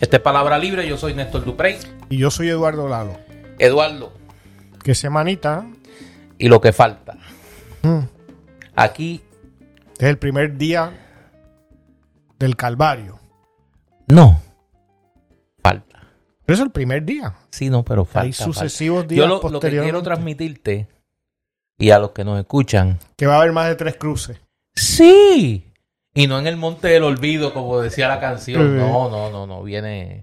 Esta es Palabra Libre, yo soy Néstor Duprey. Y yo soy Eduardo Lalo. Eduardo, ¿Qué semanita? y lo que falta. Mm. Aquí, Es el primer día del Calvario. no. Falta. Pero es el primer día. Sí, no, pero falta. Hay falta. sucesivos días Yo lo, lo que quiero transmitirte y a los que nos escuchan, Que va a haber más de tres cruces. sí. Y no en el monte del olvido, como decía la canción. No, no, no, no. Viene.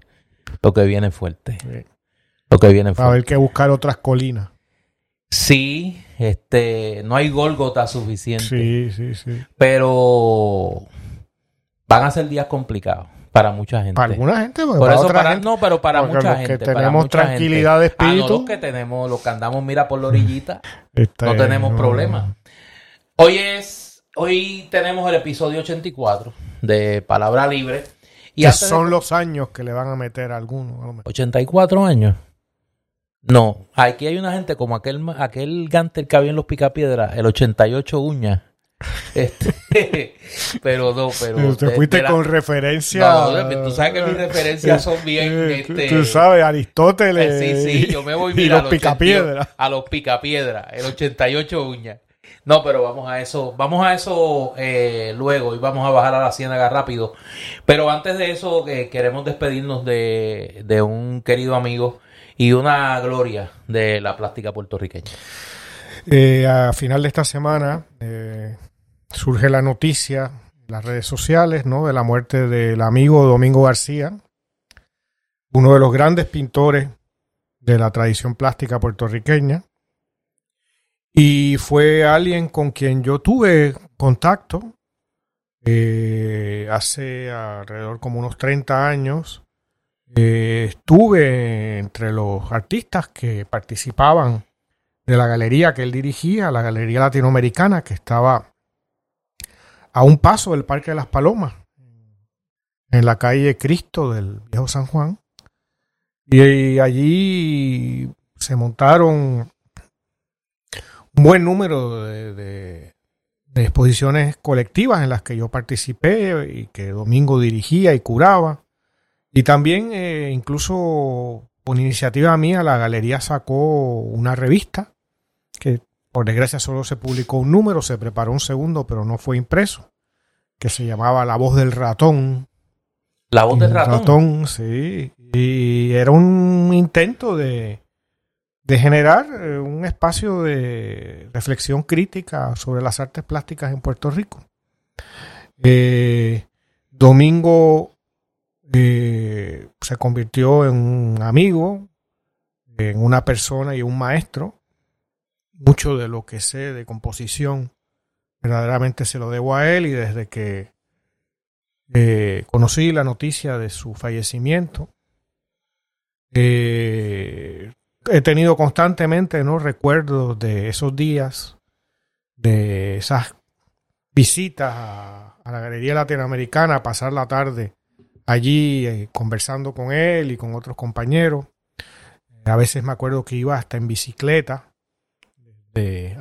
Lo que viene fuerte. Lo que viene Va a fuerte. haber que buscar otras colinas. Sí, este. No hay Gólgota suficiente. Sí, sí, sí. Pero. Van a ser días complicados para mucha gente. Para alguna gente, pues, Por para eso, otra para, gente. no, pero para porque mucha los que gente. para tenemos mucha tranquilidad gente. de espíritu. Ah, no, los que tenemos, los que andamos, mira, por la orillita, Este, no tenemos no. problema. Hoy es, hoy tenemos el episodio 84 de Palabra Libre. Y Que antes de- son los años que le van a meter a a mejor. 84 años. No, aquí hay una gente como aquel, aquel Ganter que había en los Picapiedras, el 88 uñas. Este, pero no, pero. Te fuiste de la- con referencia. No, no, tú sabes que mis referencias son bien, Eh, tú- este- Tú sabes, Aristóteles. Eh, Sí, sí, yo me voy y mira, los al picapiedras. 88 A los picapiedras, el 88 uñas. No, pero vamos a eso, vamos a eso eh, luego y vamos a bajar a la ciénaga rápido. Pero antes de eso, eh, queremos despedirnos de, un querido amigo y una gloria de la plástica puertorriqueña. Eh, a final de esta semana eh, surge la noticia en las redes sociales ¿no? de la muerte del amigo Domingo García, uno de los grandes pintores de la tradición plástica puertorriqueña. Y fue alguien con quien yo tuve contacto eh, hace alrededor como unos 30 años. Eh, estuve entre los artistas que participaban de la galería que él dirigía, la Galería Latinoamericana, que estaba a un paso del Parque de las Palomas, en la calle Cristo del Viejo San Juan. Y allí se montaron un buen número de, de- de exposiciones colectivas en las que yo participé y que Domingo dirigía y curaba. Y también, eh, incluso por iniciativa mía, la galería sacó una revista que por desgracia solo se publicó un número, se preparó un segundo, pero no fue impreso, que se llamaba La voz del ratón. La voz del El ratón. sí. Y era un intento de, de generar eh, un espacio de reflexión crítica sobre las artes plásticas en Puerto Rico. Eh, Domingo eh, se convirtió en un amigo, en una persona y un maestro. Mucho de lo que sé de composición verdaderamente se lo debo a él y desde que conocí la noticia de su fallecimiento, he tenido constantemente ¿no? recuerdos de esos días, de esas visitas a, la Galería Latinoamericana, a pasar la tarde allí eh, conversando con él y con otros compañeros. A veces me acuerdo que iba hasta en bicicleta, de,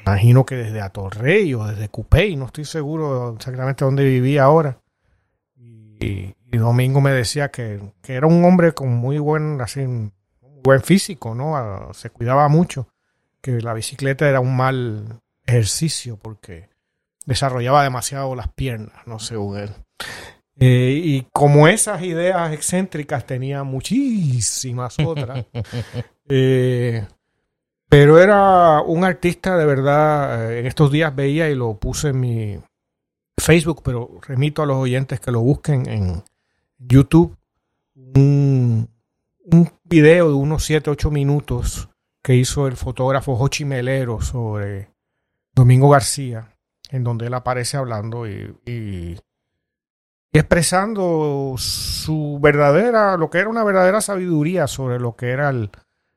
imagino que desde Atorrey o desde Cupey, no estoy seguro exactamente dónde vivía ahora. Y, y Domingo me decía que, que era un hombre con muy buen, así, buen físico, ¿no? Se cuidaba mucho, que la bicicleta era un mal ejercicio porque desarrollaba demasiado las piernas, no según él. Eh, y como esas ideas excéntricas tenía muchísimas otras. Eh, pero era un artista de verdad. eh, En estos días veía y lo puse en mi Facebook, pero remito a los oyentes que lo busquen en YouTube. Un, un video de unos 7, 8 minutos que hizo el fotógrafo Jochi Melero sobre Domingo García, en donde él aparece hablando y, y- expresando su verdadera, lo que era una verdadera sabiduría sobre lo que era el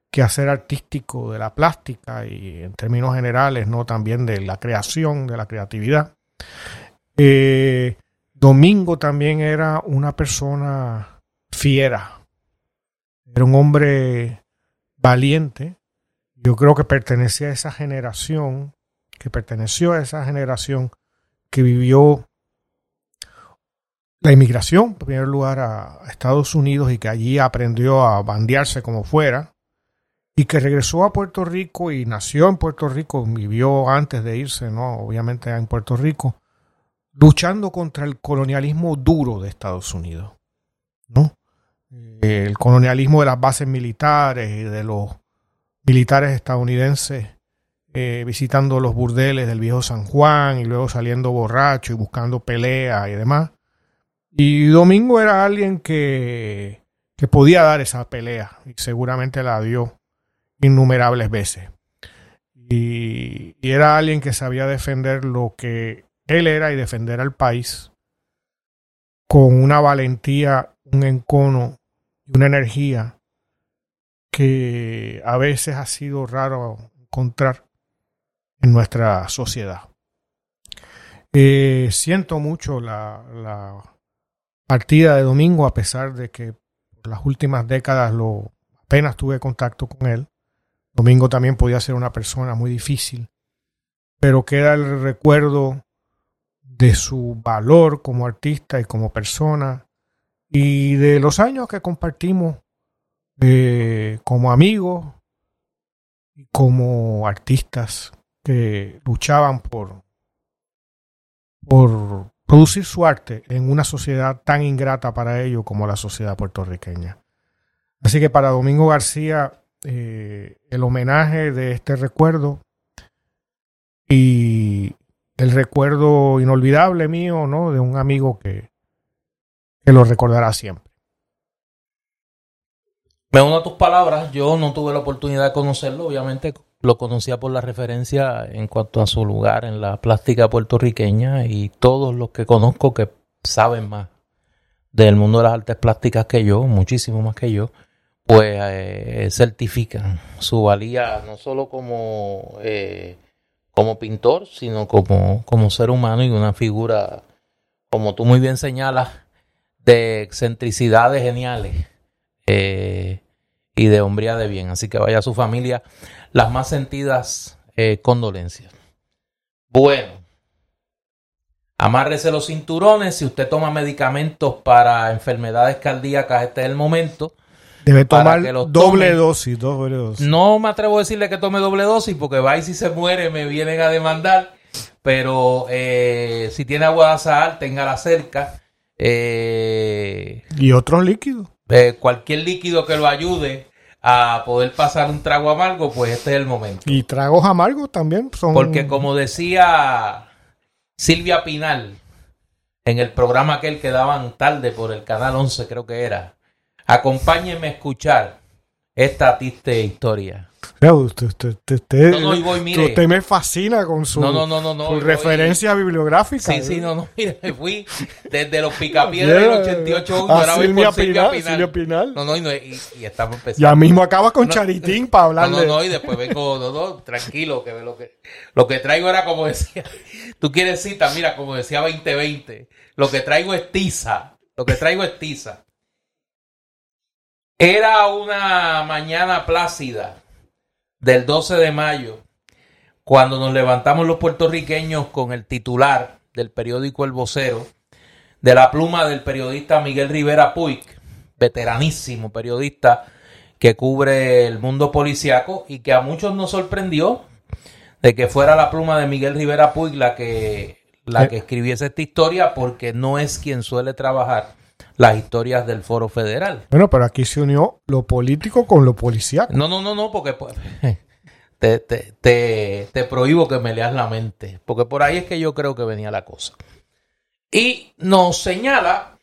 quehacer artístico de la plástica y en términos generales, ¿no? También de la creación, de la creatividad. Eh, Domingo también era una persona fiera. Era un hombre valiente. Yo creo que pertenecía a esa generación, que perteneció a esa generación que vivió la inmigración, en primer lugar, a Estados Unidos y que allí aprendió a bandearse como fuera y que regresó a Puerto Rico y nació en Puerto Rico, vivió antes de irse, ¿no? Obviamente en Puerto Rico, luchando contra el colonialismo duro de Estados Unidos, ¿no? El colonialismo de las bases militares y de los militares estadounidenses eh, visitando los burdeles del viejo San Juan y luego saliendo borracho y buscando pelea y demás. Y Domingo era alguien que, que podía dar esa pelea y seguramente la dio innumerables veces. Y, y, era alguien que sabía defender lo que él era y defender al país con una valentía, un encono y una energía que a veces ha sido raro encontrar en nuestra sociedad. Eh, siento mucho la, la, partida de Domingo, a pesar de que por las últimas décadas lo, apenas tuve contacto con él. Domingo también podía ser una persona muy difícil, pero queda el recuerdo de su valor como artista y como persona y de los años que compartimos eh, como amigos y como artistas que luchaban por, por producir su arte en una sociedad tan ingrata para ellos como la sociedad puertorriqueña. Así que para Domingo García, eh, el homenaje de este recuerdo y el recuerdo inolvidable mío, ¿no? De un amigo que, que lo recordará siempre. Me uno a tus palabras, yo no tuve la oportunidad de conocerlo, obviamente lo conocía por la referencia en cuanto a su lugar en la plástica puertorriqueña y todos los que conozco que saben más del mundo de las artes plásticas que yo, muchísimo más que yo, pues eh, certifican su valía no solo como, eh, como pintor, sino como, como ser humano y una figura, como tú muy bien señalas, de excentricidades geniales eh, y de hombría de bien. Así que vaya a su familia las más sentidas eh, condolencias. Bueno, amárrese los cinturones. Si usted toma medicamentos para enfermedades cardíacas, este es el momento. Debe tomar doble dosis, doble dosis. No me atrevo a decirle que tome doble dosis porque va y si se muere me vienen a demandar. Pero eh, si tiene agua de azahar, téngala cerca. Eh, y otros líquidos. cualquier líquido que lo ayude a poder pasar un trago amargo, pues este es el momento. Y tragos amargos también son... Porque como decía Silvia Pinal en el programa aquel que daban tarde por el Canal 11 creo que era, acompáñenme a escuchar esta triste historia. Usted, usted, me fascina con su, referencia bibliográfica. Sí, sí, no, no, mire, me fui desde los picapiedras del 88 a Silvia, Pinal, Silvia Pinal. No, no, y, y, y, estamos empezando. Ya mismo acaba con Charitín para hablar no, no, no, y después vengo, no, no, tranquilo, que lo que lo que traigo era como decía, tú quieres cita, mira, como decía 2020, lo que traigo es tiza, lo que traigo es tiza. Era una mañana plácida del 12 de mayo, cuando nos levantamos los puertorriqueños con el titular del periódico El Vocero, de la pluma del periodista Miguel Rivera Puig, veteranísimo periodista que cubre el mundo policiaco y que a muchos nos sorprendió de que fuera la pluma de Miguel Rivera Puig la que, la que escribiese esta historia porque no es quien suele trabajar las historias del Foro Federal. Bueno, pero aquí se unió lo político con lo policial. No, no, no, no, porque pues, te, te, te, te prohíbo que me leas la mente, porque por ahí es que yo creo que venía la cosa. Y nos señala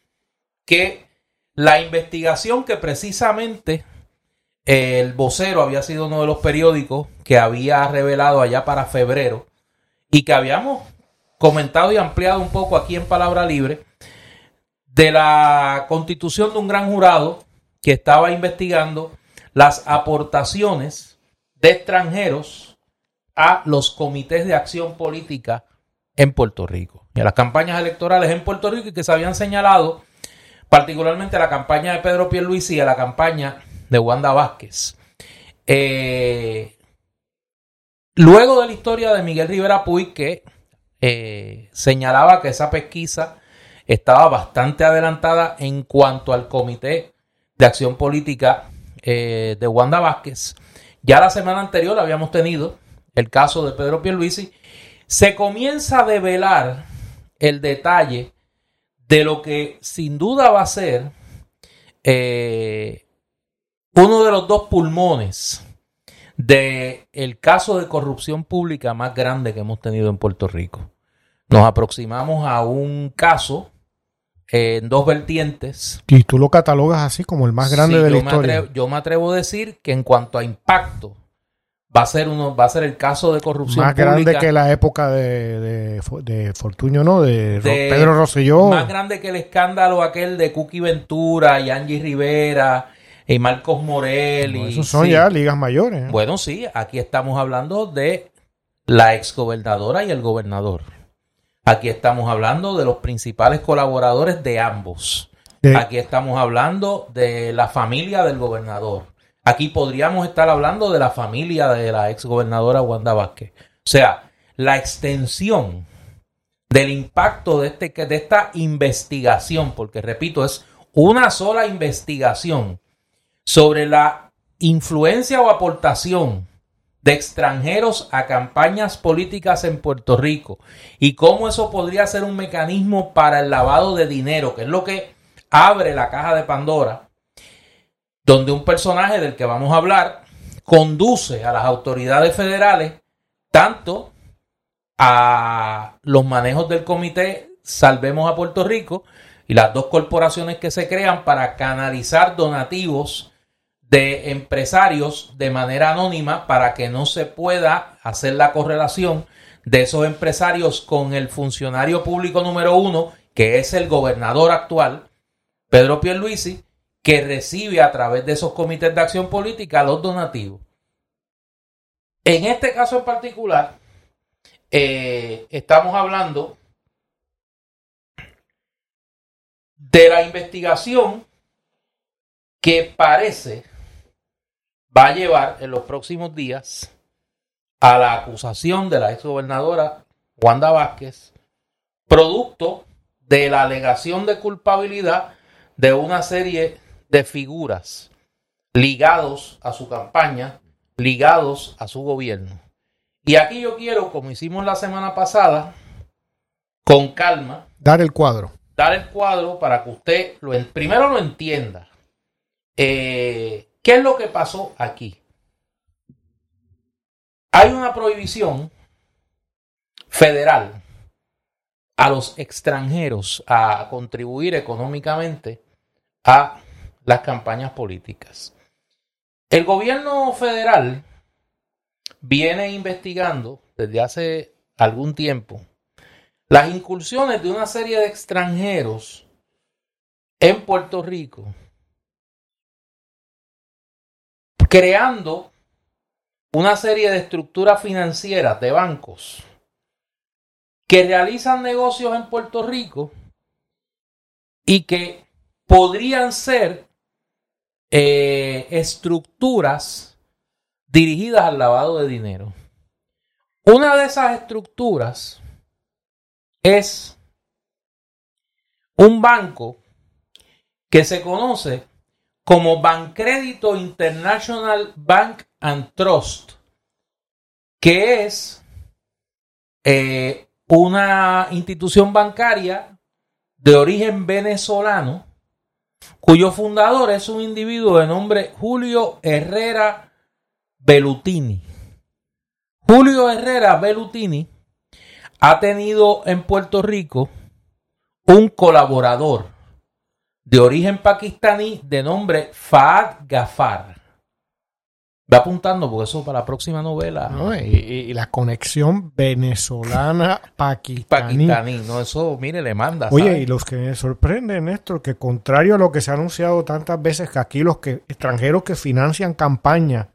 que la investigación que precisamente el vocero había sido uno de los periódicos que había revelado allá para febrero y que habíamos comentado y ampliado un poco aquí en Palabra Libre, de la constitución de un gran jurado que estaba investigando las aportaciones de extranjeros a los comités de acción política en Puerto Rico y a las campañas electorales en Puerto Rico y que se habían señalado particularmente a la campaña de Pedro Pierluisi y a la campaña de Wanda Vázquez. Eh, luego de la historia de Miguel Rivera Puy que eh, señalaba que esa pesquisa estaba bastante adelantada en cuanto al Comité de Acción Política eh, de Wanda Vázquez. Ya la semana anterior habíamos tenido el caso de Pedro Pierluisi. Se comienza a develar el detalle de lo que sin duda va a ser eh, uno de los dos pulmones del el caso de corrupción pública más grande que hemos tenido en Puerto Rico. Nos aproximamos a un caso en dos vertientes. Y tú lo catalogas así como el más grande Sí, de la historia. atrevo- yo me atrevo a decir que en cuanto a impacto, va a ser uno, va a ser el caso de corrupción Más pública grande que la época de, de, de Fortuño, ¿no? De, Ro- De- Pedro Rosselló. más grande que el escándalo aquel de Cookie Ventura y Angie Rivera y Marcos Morel. No, esos son sí. ya ligas mayores. ¿eh? Bueno, sí, aquí estamos hablando de la exgobernadora y el gobernador. Aquí estamos hablando de los principales colaboradores de ambos. De- Aquí estamos hablando de la familia del gobernador. Aquí podríamos estar hablando de la familia de la exgobernadora Wanda Vázquez. O sea, la extensión del impacto de, este, de esta investigación, porque repito, es una sola investigación sobre la influencia o aportación de extranjeros a campañas políticas en Puerto Rico y cómo eso podría ser un mecanismo para el lavado de dinero, que es lo que abre la caja de Pandora, donde un personaje del que vamos a hablar conduce a las autoridades federales tanto a los manejos del comité Salvemos a Puerto Rico y las dos corporaciones que se crean para canalizar donativos de empresarios de manera anónima para que no se pueda hacer la correlación de esos empresarios con el funcionario público número uno, que es el gobernador actual, Pedro Pierluisi, que recibe a través de esos comités de acción política los donativos. En este caso en particular, eh, estamos hablando de la investigación que parece va a llevar en los próximos días a la acusación de la exgobernadora Wanda Vázquez, producto de la alegación de culpabilidad de una serie de figuras ligados a su campaña, ligados a su gobierno. Y aquí yo quiero, como hicimos la semana pasada, con calma, Dar el cuadro. dar el cuadro para que usted lo primero lo entienda. Eh, ¿Qué es lo que pasó aquí? Hay una prohibición federal a los extranjeros a contribuir económicamente a las campañas políticas. El gobierno federal viene investigando desde hace algún tiempo las incursiones de una serie de extranjeros en Puerto Rico, creando una serie de estructuras financieras de bancos que realizan negocios en Puerto Rico y que podrían ser eh, estructuras dirigidas al lavado de dinero. Una de esas estructuras es un banco que se conoce como Bancrédito International Bank and Trust, que es eh, una institución bancaria de origen venezolano, cuyo fundador es un individuo de nombre Julio Herrera Bellutini. Julio Herrera Bellutini ha tenido en Puerto Rico un colaborador de origen pakistaní de nombre Fahad Gafar. Va apuntando porque eso para la próxima novela. ¿no? Y, la conexión venezolana-pakistaní. Pakistaní, no, eso, mire, le manda. Oye, y los que me sorprende, Néstor, que contrario a lo que se ha anunciado tantas veces, que aquí los que extranjeros que financian campaña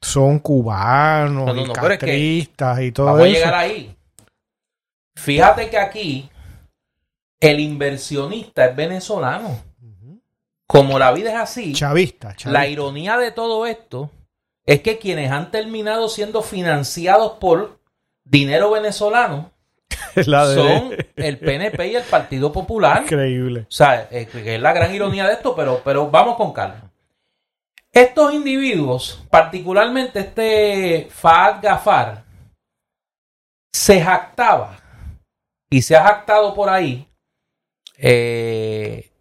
son cubanos, No, no, y no, pero es que castristas y todo Vamos a eso. llegar ahí. Fíjate que aquí el inversionista es venezolano. Como la vida es así, Chavista, la ironía de todo esto es que quienes han terminado siendo financiados por dinero venezolano La son el PNP y el Partido Popular. Increíble. O sea, es la gran ironía de esto, pero, pero vamos con calma. Estos individuos, particularmente este Fahad Gafar, se jactaba y se ha jactado por ahí. Eh,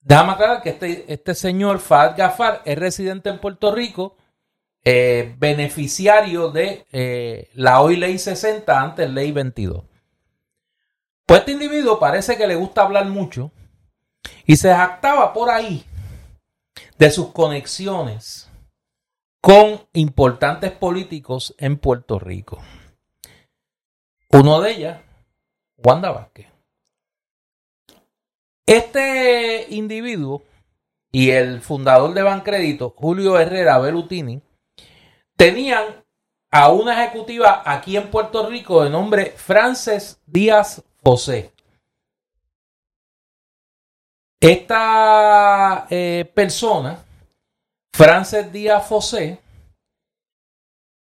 déjame aclarar que este, este señor Fahad Gafar es residente en Puerto Rico, eh, beneficiario de eh, la hoy ley 60, antes ley 22. Pues este individuo parece que le gusta hablar mucho y se jactaba por ahí de sus conexiones con importantes políticos en Puerto Rico. Uno de ellas, Wanda Vázquez. Este individuo y el fundador de Bancrédito, Julio Herrera Belutini, tenían a una ejecutiva aquí en Puerto Rico de nombre Frances Díaz José. Esta eh, persona, Frances Díaz José,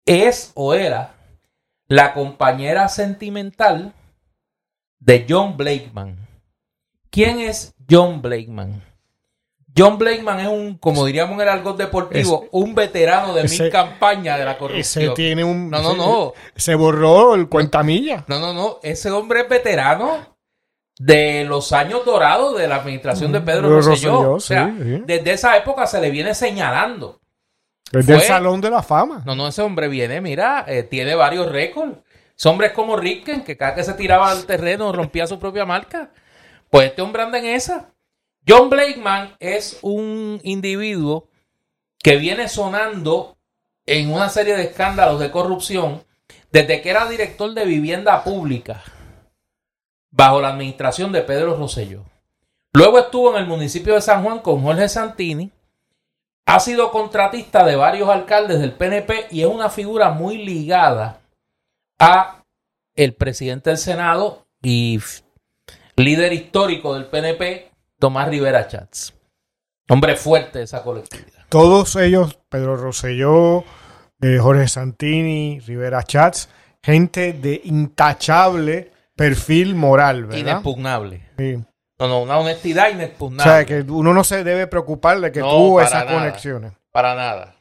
es o era la compañera sentimental de John Blakeman. ¿Quién es John Blakeman? John Blakeman es un, como diríamos en el argot deportivo, Ese- un veterano de ese- mil campañas de la Ese corrupción. tiene un. No, no, no. Se borró el cuentamilla. No, no, no. Ese hombre es veterano de los años dorados de la administración de Pedro Mm, Rosselló. Rosselló, O sea, sí, sí. desde esa época se le viene señalando. Desde el Salón de la Fama. No, no, ese hombre viene, mira, eh, tiene varios récords. Ese hombre es como Ricken, que cada que se tiraba al terreno rompía su propia marca. Pues este hombre en esa. John Blakeman es un individuo que viene sonando en una serie de escándalos de corrupción desde que era director de vivienda pública bajo la administración de Pedro Rosselló. Luego estuvo en el municipio de San Juan con Jorge Santini. Ha sido contratista de varios alcaldes del PNP y es una figura muy ligada a el presidente del Senado y líder histórico del PNP, Tomás Rivera Chats. Hombre fuerte de esa colectividad. Todos ellos, Pedro Rosselló, eh, Jorge Santini, Rivera Chats, gente de intachable perfil moral, ¿verdad? Inexpugnable. Sí. No, no, una honestidad O inexpugnable. sea, que uno no se debe preocupar de que No, tuvo esas nada. conexiones. Para nada.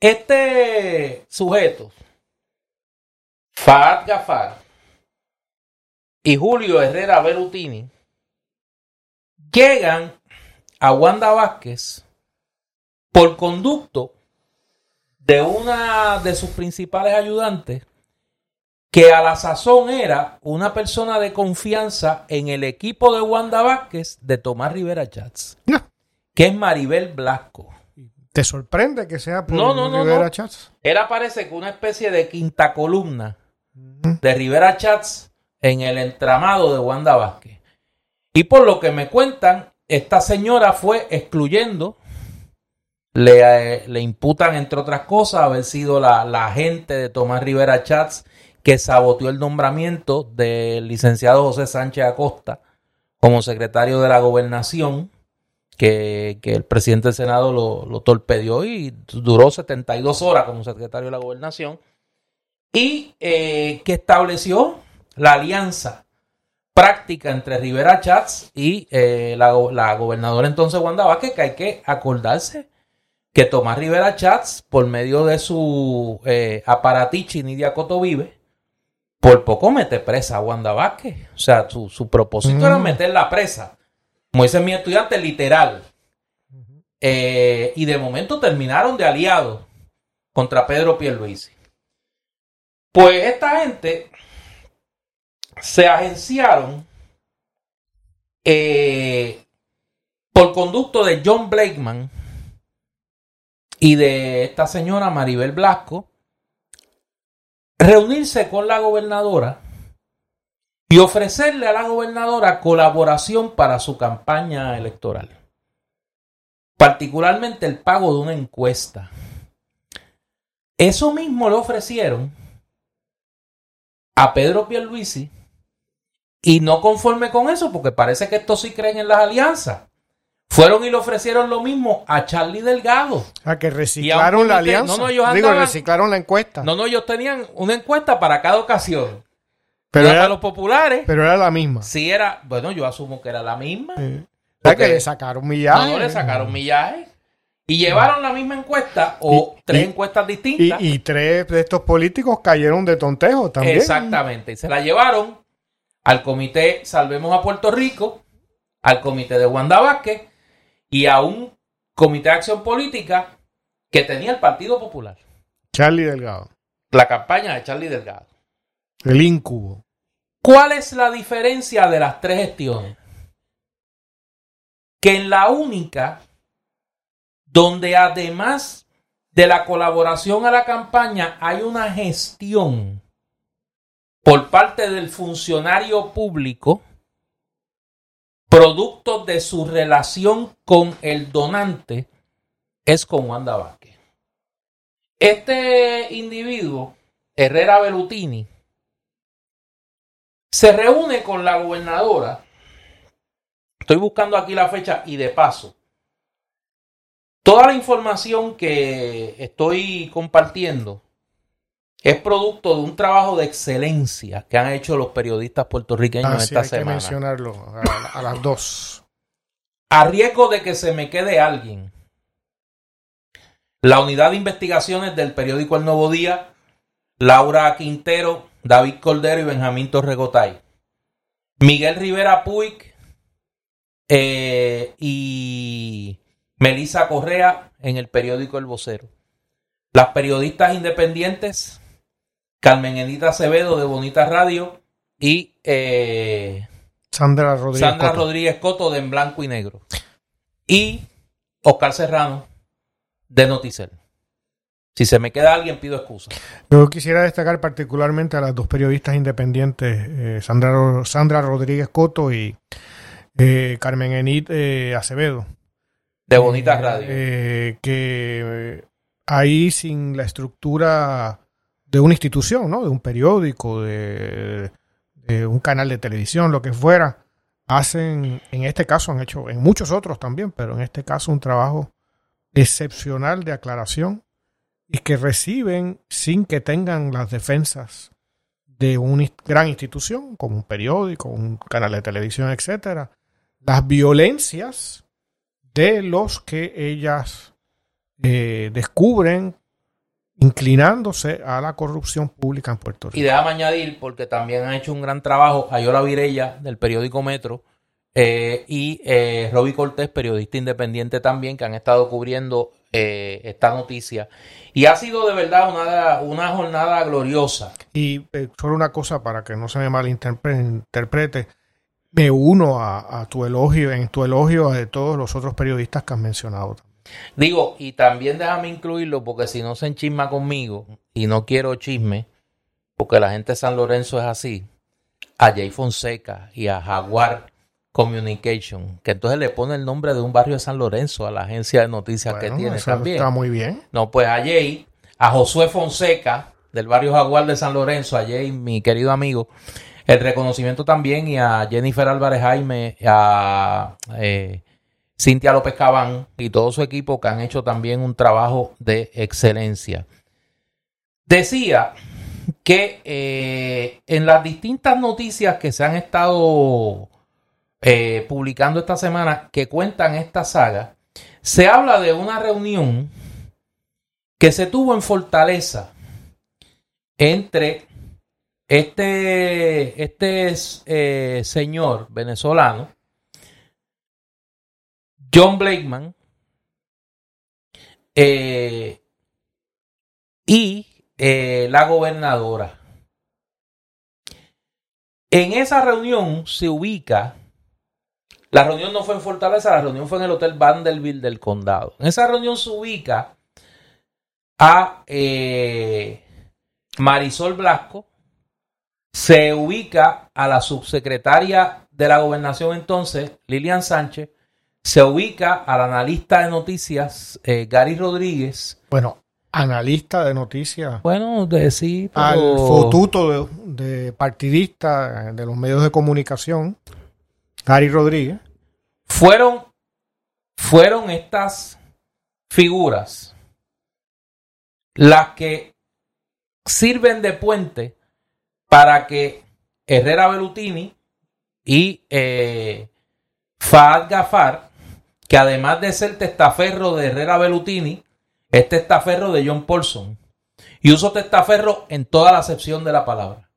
Este sujeto, Fahad Gafar y Julio Herrera Berutini, llegan a Wanda Vázquez por conducto de una de sus principales ayudantes, que a la sazón era una persona de confianza en el equipo de Wanda Vázquez de Tomás Rivera Chats, No. que es Maribel Blasco. ¿Te sorprende que sea por No, no, no, Rivera no. Chats? Era parece que una especie de quinta columna de Rivera Chats en el entramado de Wanda Vázquez. Y por lo que me cuentan, esta señora fue excluyendo, le, eh, le imputan entre otras cosas haber sido la, la agente de Tomás Rivera Chats que saboteó el nombramiento del licenciado José Sánchez Acosta como secretario de la gobernación, que, que el presidente del Senado lo, lo torpedió y duró 72 horas como secretario de la gobernación, y eh, que estableció la alianza práctica entre Rivera Chats y eh, la, go- la gobernadora entonces Wanda Vázquez, que hay que acordarse que Tomás Rivera Chats, por medio de su eh, aparatichi Nidia Coto Vive, por poco mete presa a Wanda Vázquez. O sea, su, su propósito Mm. era meterla presa. Como dice mi estudiante, literal. Eh, y de momento terminaron de aliados contra Pedro Pierluisi. Pues esta gente se agenciaron eh, por conducto de John Blakeman y de esta señora Maribel Blasco reunirse con la gobernadora y ofrecerle a la gobernadora colaboración para su campaña electoral. Particularmente el pago de una encuesta. Eso mismo le ofrecieron a Pedro Pierluisi y no conforme con eso, porque parece que estos sí creen en las alianzas. Fueron y le ofrecieron lo mismo a Charlie Delgado. O sea, que Y a reciclaron la alianza. no, no, ellos Digo, andaban- reciclaron la encuesta. No, no, ellos tenían una encuesta para cada ocasión. Pero era- los populares. Pero era la misma. si era, bueno, yo asumo que era la misma. Eh, o sea, Porque- que le sacaron millaje. No, no le sacaron millaje. Y llevaron la misma encuesta o Y- tres y- encuestas Y, distintas. y tres de estos políticos cayeron de tontejo también. Exactamente. Y se la llevaron al comité Salvemos a Puerto Rico, al comité de Wanda Vázquez y a un comité de acción política que tenía el Partido Popular. Charlie Delgado. La campaña de Charlie Delgado. El incubo. ¿Cuál es la diferencia de las tres gestiones? Que en la única, donde además de la colaboración a la campaña hay una gestión por parte del funcionario público, producto de su relación con el donante, es con Wanda Vázquez. Este individuo, Herrera Belutini, se reúne con la gobernadora. Estoy buscando aquí la fecha y de paso. Toda la información que estoy compartiendo es producto de un trabajo de excelencia que han hecho los periodistas puertorriqueños Así esta hay que semana. mencionarlo a, a las dos. A riesgo de que se me quede alguien. La unidad de investigaciones del periódico El Nuevo Día, Laura Quintero, David Cordero y Benjamín Torregotay. Miguel Rivera Puig eh, y Melissa Correa en el periódico El Vocero. Las periodistas independientes, Carmen Edita Acevedo de Bonita Radio y eh, Sandra Rodríguez. Sandra Coto. Rodríguez Coto de En Blanco y Negro. Y Oscar Serrano de Noticel. Si se me queda alguien, pido excusa. Yo quisiera destacar particularmente a las dos periodistas independientes, eh, Sandra, Sandra Rodríguez Coto y eh, Carmen Enid eh, Acevedo. De Bonita Radio. que ahí sin la estructura de una institución, ¿no? De un periódico, de, un canal de televisión, lo que fuera, hacen, en este caso han hecho, en muchos otros también, pero en este caso un trabajo excepcional de aclaración y que reciben sin que tengan las defensas de una gran institución como un periódico, un canal de televisión, etcétera, las violencias de los que ellas eh, descubren inclinándose a la corrupción pública en Puerto Y Rico. déjame añadir, porque también han hecho un gran trabajo, Ayola Virella, del periódico Metro, eh, y eh, Roby Cortés, periodista independiente también, que han estado cubriendo eh, esta noticia. Y ha sido de verdad una, una jornada gloriosa. Y eh, solo una cosa para que no se me malinterprete, me uno a, a tu elogio, en tu elogio de todos los otros periodistas que has mencionado. Digo, y también déjame incluirlo porque si no se enchisma conmigo y no quiero chisme, porque la gente de San Lorenzo es así, a Jay Fonseca y a Jaguar Communication, que entonces le pone el nombre de un barrio de San Lorenzo a la agencia de noticias que tiene también. está muy bien. No, pues a Jay, a Josué Fonseca, del barrio Jaguar de San Lorenzo, a Jay, mi querido amigo, el reconocimiento también, y a Jennifer Álvarez Jaime, a eh, Cintia López Cabán y todo su equipo que han hecho también un trabajo de excelencia. Decía que eh, en las distintas noticias que se han estado eh, publicando esta semana que cuentan esta saga, se habla de una reunión que se tuvo en Fortaleza entre este, este eh, señor venezolano, John Blakeman, eh, y eh, la gobernadora. En esa reunión se ubica, la reunión no fue en Fortaleza, la reunión fue en el Hotel Vanderbilt del condado. En esa reunión se ubica a eh, Marisol Blasco, se ubica a la subsecretaria de la gobernación entonces, Lilian Sánchez, se ubica al analista de noticias eh, Gary Rodríguez. Bueno, analista de noticias, Bueno, de sí, pero- al fotuto de, de partidista de los medios de comunicación, Gary Rodríguez. fueron, fueron estas figuras las que sirven de puente para que Herrera Belutini y eh, Fahad Gafar, que además de ser testaferro de Herrera Belutini, es testaferro de John Paulson. Y uso testaferro en toda la acepción de la palabra.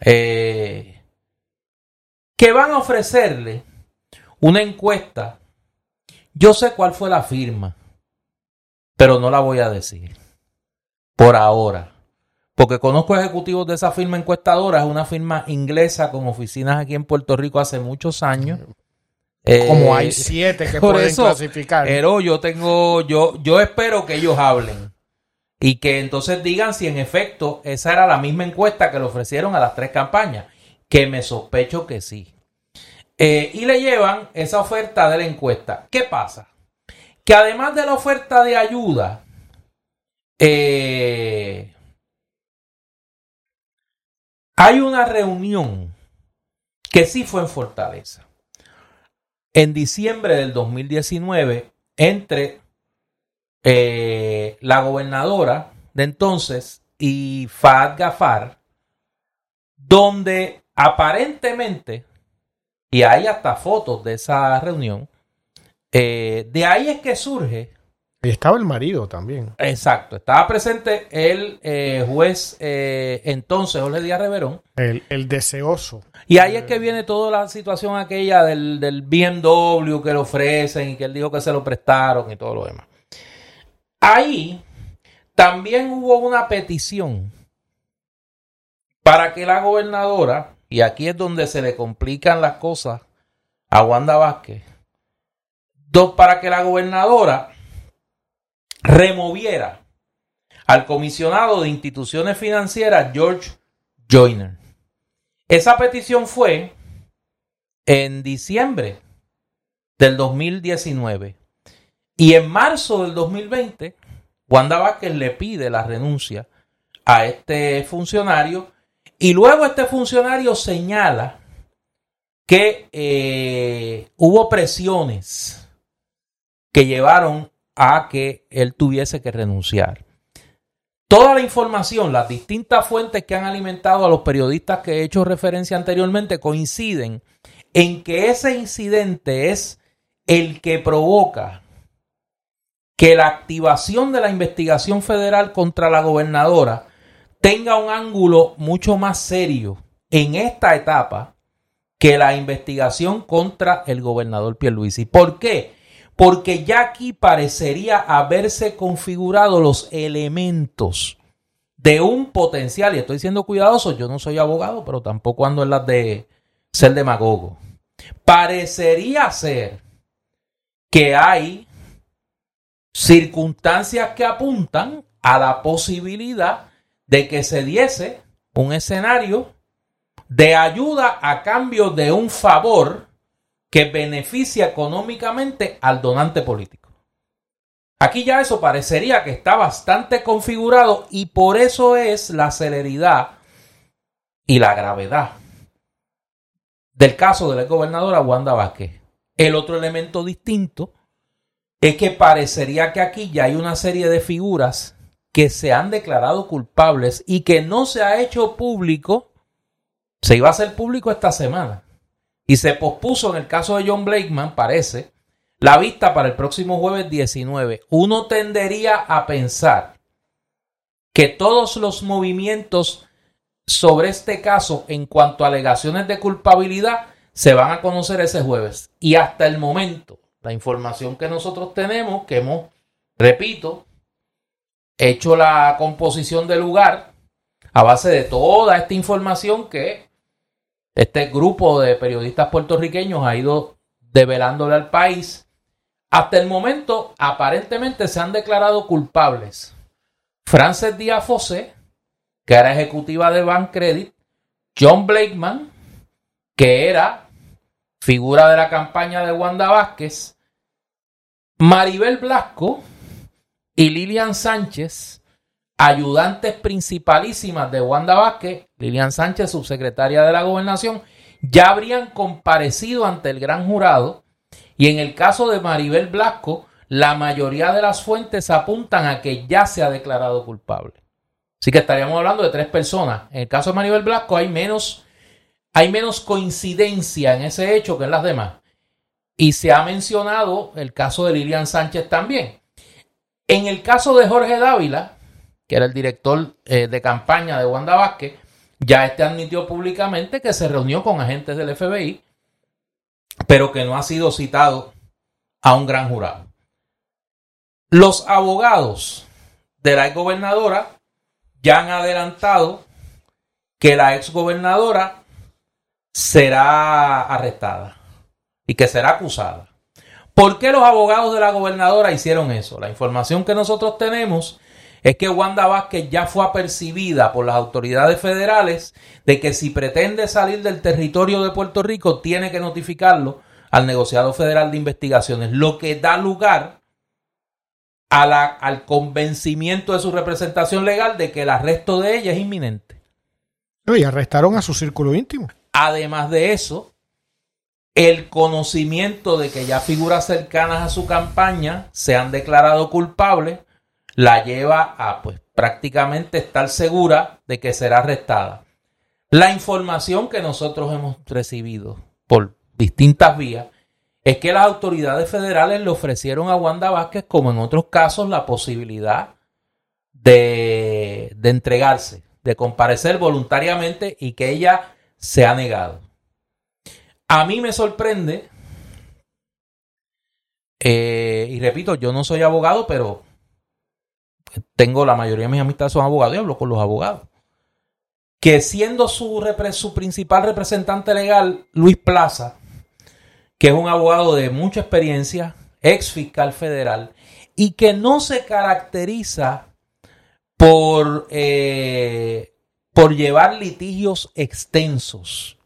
Eh, que van a ofrecerle una encuesta. Yo sé cuál fue la firma, pero no la voy a decir. Por ahora. Porque conozco ejecutivos de esa firma encuestadora, es una firma inglesa con oficinas aquí en Puerto Rico hace muchos años. Como hay eh, siete que pueden clasificar. Pero yo tengo, yo, yo espero que ellos hablen y que entonces digan si en efecto esa era la misma encuesta que le ofrecieron a las tres campañas, que me sospecho que sí. Eh, y le llevan esa oferta de la encuesta. ¿Qué pasa? Que además de la oferta de ayuda, eh, hay una reunión que sí fue en Fortaleza. En diciembre del 2019, entre eh, la gobernadora de entonces y Fahad Gafar, donde aparentemente, y hay hasta fotos de esa reunión, eh, de ahí es que surge y estaba el marido también. Exacto, estaba presente el eh, juez entonces, Jorge Díaz Reverón. El, deseoso. Y ahí es que viene toda la situación aquella del, del BMW que le ofrecen y que él dijo que se lo prestaron y todo lo demás. Ahí también hubo una petición para que la gobernadora, y aquí es donde se le complican las cosas a Wanda Vázquez, para que la gobernadora removiera al comisionado de instituciones financieras George Joyner. Esa petición fue en diciembre del 2019 y en marzo del 2020 Wanda Vázquez le pide la renuncia a este funcionario y luego este funcionario señala que eh, hubo presiones que llevaron a que él tuviese que renunciar. Toda la información, las distintas fuentes que han alimentado a los periodistas que he hecho referencia anteriormente coinciden en que ese incidente es el que provoca que la activación de la investigación federal contra la gobernadora tenga un ángulo mucho más serio en esta etapa que la investigación contra el gobernador Pierluisi. ¿Por qué? Porque ya aquí parecería haberse configurado los elementos de un potencial, y estoy siendo cuidadoso, yo no soy abogado, pero tampoco ando en las de ser demagogo. Parecería ser que hay circunstancias que apuntan a la posibilidad de que se diese un escenario de ayuda a cambio de un favor que beneficia económicamente al donante político. Aquí ya eso parecería que está bastante configurado y por eso es la celeridad y la gravedad del caso de la gobernadora Wanda Vázquez. El otro elemento distinto es que parecería que aquí ya hay una serie de figuras que se han declarado culpables y que no se ha hecho público. Se iba a hacer público esta semana y se pospuso en el caso de John Blakeman, parece, la vista para el próximo jueves 19. Uno tendería a pensar que todos los movimientos sobre este caso en cuanto a alegaciones de culpabilidad se van a conocer ese jueves. Y hasta el momento, la información que nosotros tenemos, que hemos, repito, hecho la composición del lugar a base de toda esta información que este grupo de periodistas puertorriqueños ha ido develándole al país. Hasta el momento, aparentemente se han declarado culpables Frances Díaz Fosé, que era ejecutiva de Bank Credit, John Blakeman, que era figura de la campaña de Wanda Vázquez, Maribel Blasco y Lilian Sánchez, ayudantes principalísimas de Wanda Vázquez, Lilian Sánchez, subsecretaria de la gobernación, ya habrían comparecido ante el gran jurado y en el caso de Maribel Blasco, la mayoría de las fuentes apuntan a que ya se ha declarado culpable. Así que estaríamos hablando de tres personas. En el caso de Maribel Blasco hay menos hay menos coincidencia en ese hecho que en las demás. Y se ha mencionado el caso de Lilian Sánchez también. En el caso de Jorge Dávila, que era el director eh, de campaña de Wanda Vázquez, ya este admitió públicamente que se reunió con agentes del FBI, pero que no ha sido citado a un gran jurado. Los abogados de la exgobernadora ya han adelantado que la exgobernadora será arrestada y que será acusada. ¿Por qué los abogados de la gobernadora hicieron eso? La información que nosotros tenemos es que Wanda Vázquez ya fue apercibida por las autoridades federales de que si pretende salir del territorio de Puerto Rico tiene que notificarlo al negociado federal de investigaciones, lo que da lugar a la, al convencimiento de su representación legal de que el arresto de ella es inminente. Y arrestaron a su círculo íntimo. Además de eso, el conocimiento de que ya figuras cercanas a su campaña se han declarado culpables la lleva a pues prácticamente estar segura de que será arrestada. La información que nosotros hemos recibido por distintas vías es que las autoridades federales le ofrecieron a Wanda Vázquez, como en otros casos, la posibilidad de, de entregarse, de comparecer voluntariamente y que ella se ha negado. A mí me sorprende, eh, y repito, yo no soy abogado, pero tengo la mayoría de mis amistades son abogados y hablo con los abogados. Que siendo su, su principal representante legal, Luis Plaza, que es un abogado de mucha experiencia, ex fiscal federal, y que no se caracteriza por, eh, por llevar litigios extensos.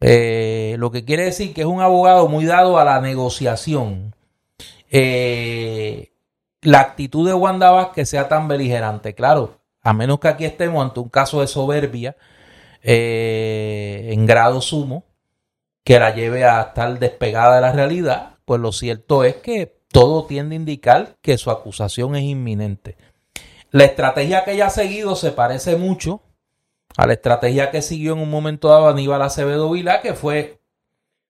Eh, lo que quiere decir que es un abogado muy dado a la negociación. Eh, la actitud de Wanda que sea tan beligerante. Claro, a menos que aquí estemos ante un caso de soberbia eh, en grado sumo que la lleve a estar despegada de la realidad, pues lo cierto es que todo tiende a indicar que su acusación es inminente. La estrategia que ella ha seguido se parece mucho a la estrategia que siguió en un momento dado Aníbal Acevedo Vila, que fue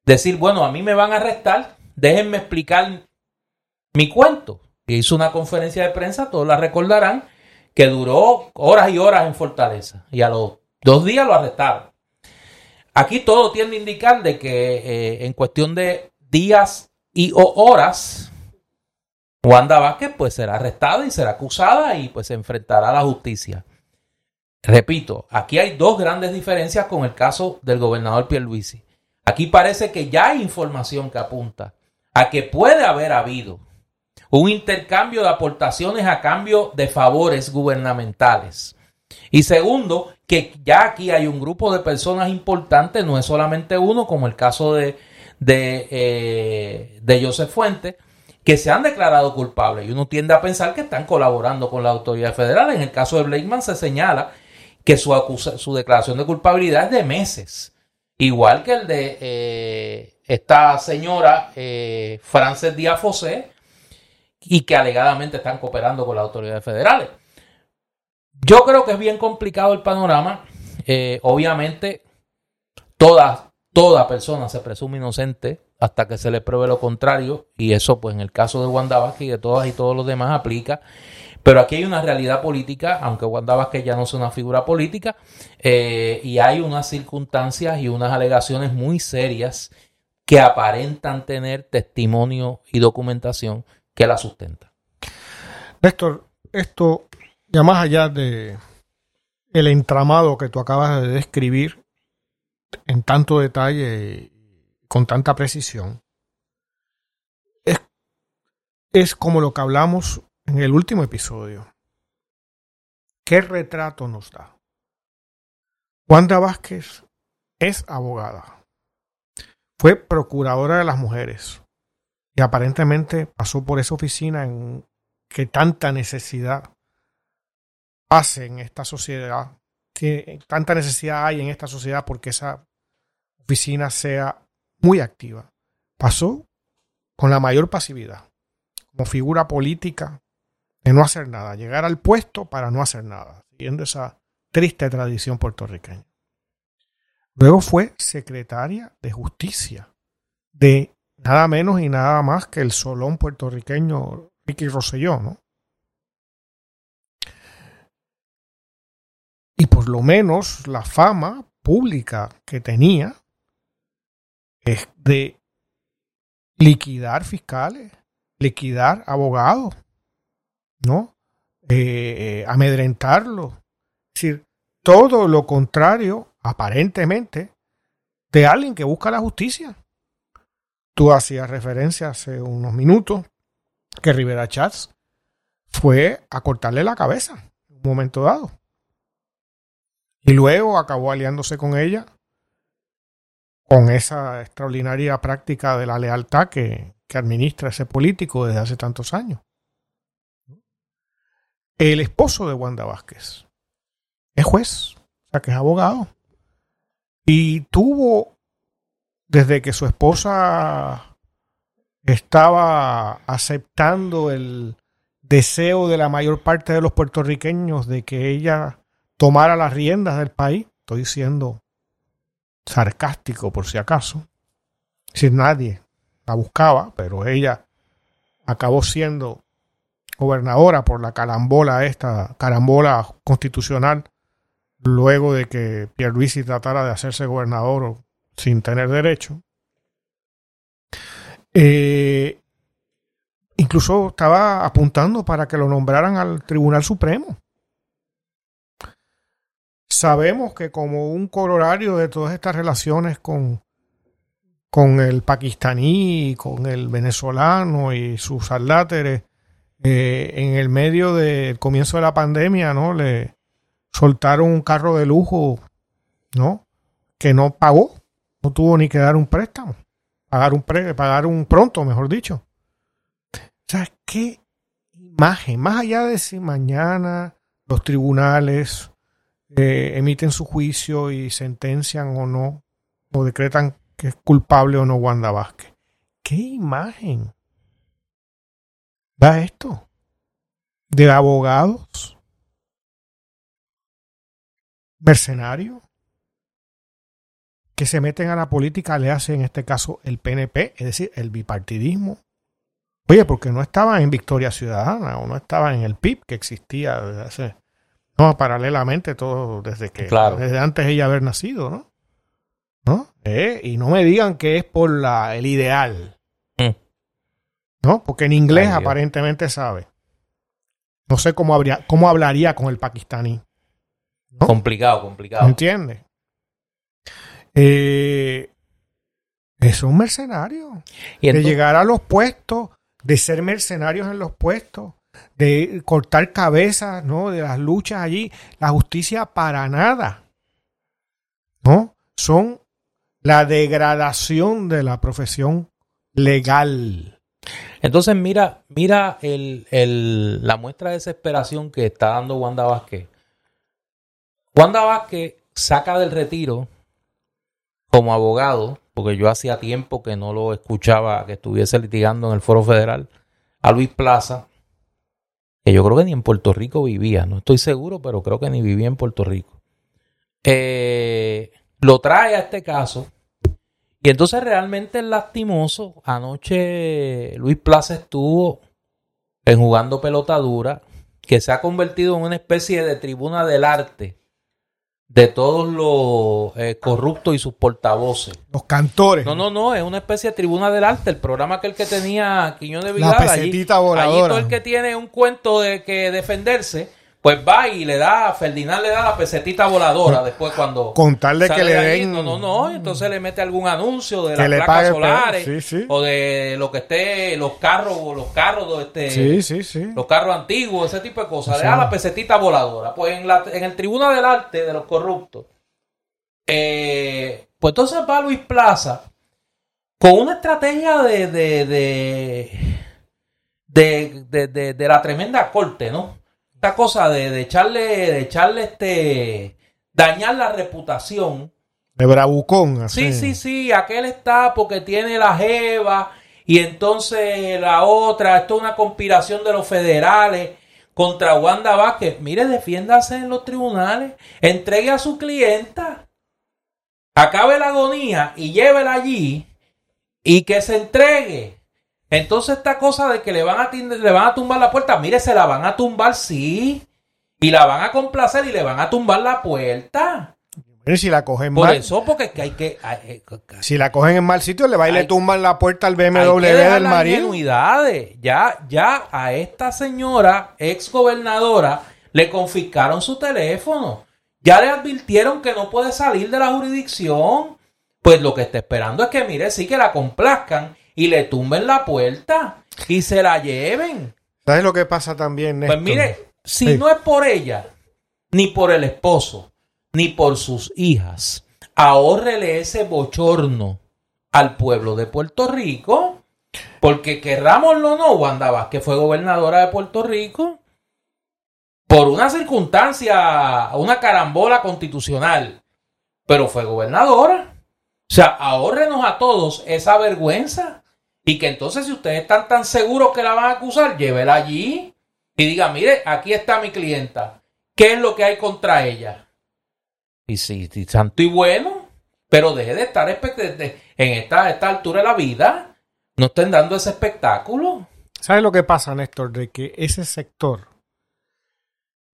decir, bueno, a mí me van a arrestar, déjenme explicar mi cuento hizo una conferencia de prensa, todos la recordarán, que duró horas y horas en Fortaleza. Y a los dos días lo arrestaron. Aquí todo tiende a indicar de que eh, en cuestión de días y o horas, Wanda Vázquez pues será arrestada y será acusada y pues se enfrentará a la justicia. Repito, aquí hay dos grandes diferencias con el caso del gobernador Pierluisi. Aquí parece que ya hay información que apunta a que puede haber habido un intercambio de aportaciones a cambio de favores gubernamentales. Y segundo, que ya aquí hay un grupo de personas importantes, no es solamente uno, como el caso de, de, eh, de Joseph Fuentes, que se han declarado culpables. Y uno tiende a pensar que están colaborando con la autoridad federal. En el caso de Blakeman se señala que su, su declaración de culpabilidad es de meses. Igual que el de eh, esta señora eh, Frances Díaz Fosé, y que alegadamente están cooperando con las autoridades federales. Yo creo que es bien complicado el panorama. Eh, obviamente, toda, toda persona se presume inocente hasta que se le pruebe lo contrario. Y eso, pues, en el caso de Wanda Vázquez y de todas y todos los demás aplica. Pero aquí hay una realidad política, aunque Wanda Vázquez ya no es una figura política, eh, y hay unas circunstancias y unas alegaciones muy serias que aparentan tener testimonio y documentación que la sustenta. Néstor, esto ya más allá de el entramado que tú acabas de describir en tanto detalle con tanta precisión, es, es como lo que hablamos en el último episodio. ¿Qué retrato nos da? Wanda Vázquez es abogada. Fue procuradora de las mujeres y aparentemente pasó por esa oficina en que tanta necesidad hace en esta sociedad, que tanta necesidad hay en esta sociedad porque esa oficina sea muy activa. Pasó con la mayor pasividad, como figura política de no hacer nada, llegar al puesto para no hacer nada, siguiendo esa triste tradición puertorriqueña. Luego fue secretaria de justicia de nada menos y nada más que el solón puertorriqueño Ricky Rosselló, ¿no? Y por lo menos la fama pública que tenía es de liquidar fiscales, liquidar abogados, ¿no? Eh, amedrentarlos. Es decir, todo lo contrario, aparentemente, de alguien que busca la justicia. Tú hacías referencia hace unos minutos que Rivera Chats fue a cortarle la cabeza en un momento dado. Y luego acabó aliándose con ella con esa extraordinaria práctica de la lealtad que, que administra ese político desde hace tantos años. El esposo de Wanda Vázquez es juez, o sea que es abogado. Y tuvo, desde que su esposa estaba aceptando el deseo de la mayor parte de los puertorriqueños de que ella tomara las riendas del país, estoy siendo sarcástico por si acaso, si nadie la buscaba, pero ella acabó siendo gobernadora por la carambola esta, carambola constitucional, luego de que Pierluisi tratara de hacerse gobernador sin tener derecho. Eh, incluso estaba apuntando para que lo nombraran al Tribunal Supremo. Sabemos que como un colorario de todas estas relaciones con, con el pakistaní, con el venezolano y sus aláteres, eh, en el medio del comienzo de la pandemia, ¿no? Le soltaron un carro de lujo, ¿no? Que no pagó, no tuvo ni que dar un préstamo, pagar un, pre, pagar un pronto, mejor dicho. O sea, qué imagen, más allá de si mañana los tribunales eh, emiten su juicio y sentencian o no, o decretan que es culpable o no Wanda Vázquez. ¿Qué imagen da esto? De abogados mercenarios que se meten a la política, le hace en este caso el PNP, es decir, el bipartidismo. Oye, porque no estaba en Victoria Ciudadana o no estaba en el PIB que existía desde hace no, paralelamente todo desde que desde antes ella haber nacido, ¿no? ¿No? Eh, y no me digan que es por la, el ideal. Mm. ¿No? Porque en inglés aparentemente sabe. No sé cómo, habría, cómo hablaría con el pakistaní. Complicado, complicado. ¿Entiendes? Eh, es un mercenario. ¿Y de llegar a los puestos, de ser mercenarios en los puestos, de cortar cabezas, ¿no? De las luchas allí. La justicia para nada. ¿No? Son la degradación de la profesión legal. Entonces, mira, mira el, el, la muestra de desesperación que está dando Wanda Vázquez. Wanda Vázquez saca del retiro como abogado, porque yo hacía tiempo que no lo escuchaba que estuviese litigando en el Foro Federal, a Luis Plaza, que yo creo que ni en Puerto Rico vivía, no estoy seguro, pero creo que ni vivía en Puerto Rico. Eh, lo trae a este caso. Y entonces realmente es lastimoso. Anoche Luis Plaza estuvo en jugando pelota dura, que se ha convertido en una especie de tribuna del arte de todos los eh, corruptos y sus portavoces. Los cantores. No, no, no, es una especie de tribuna del arte, el programa que el que tenía Quiñón de Vidal. La pesetita allí, voladora. Allí todo el que tiene un cuento de que defenderse pues va y le da, Ferdinand le da la pesetita voladora después cuando... Contarle que le den... no, no, no, entonces le mete algún anuncio de las placas solares o de lo que esté, los carros, los carros, este, sí, sí, sí. los carros antiguos, ese tipo de cosas. Le da la pesetita voladora. Pues en, la, en el Tribuna del Arte de los Corruptos, eh, pues entonces va Luis Plaza con una estrategia de, de, de, de, de la tremenda corte, ¿no? Cosa de, echarle, de echarle este, dañar la reputación. De bravucón, así. Sí, sí, sí, aquel está porque tiene la jeva y entonces la otra, esto es una conspiración de los federales contra Wanda Vázquez. Mire, defiéndase en los tribunales, entregue a su clienta. acabe la agonía y llévela allí y que se entregue. Entonces esta cosa de que le van a, le van a tumbar la puerta, mire, se la van a tumbar, sí. Y la van a complacer y le van a tumbar la puerta. si la cogen Por mal, eso, porque hay que... eh, si la cogen en mal sitio, le va y le tumban la puerta al BMW que del marido. Ya, ya a esta señora, ex gobernadora, le confiscaron su teléfono. Ya le advirtieron que no puede salir de la jurisdicción. Pues lo que está esperando es que, mire, sí que la complazcan y le tumben la puerta y se la lleven. ¿Sabes lo que pasa también, Néstor? Pues mire, si Sí. no es por ella, ni por el esposo, ni por sus hijas, ahórrele ese bochorno al pueblo de Puerto Rico, porque querrámoslo o no, Wanda Vázquez fue gobernadora de Puerto Rico por una circunstancia, una carambola constitucional, pero fue gobernadora. O sea, ahórrenos a todos esa vergüenza. Y que entonces, si ustedes están tan seguros que la van a acusar, llévela allí y diga, mire, aquí está mi clienta. ¿Qué es lo que hay contra ella? Y sí, sí, santo y bueno, pero deje de estar en esta, esta altura de la vida. No estén dando ese espectáculo. ¿Sabes lo que pasa, Néstor? De que ese sector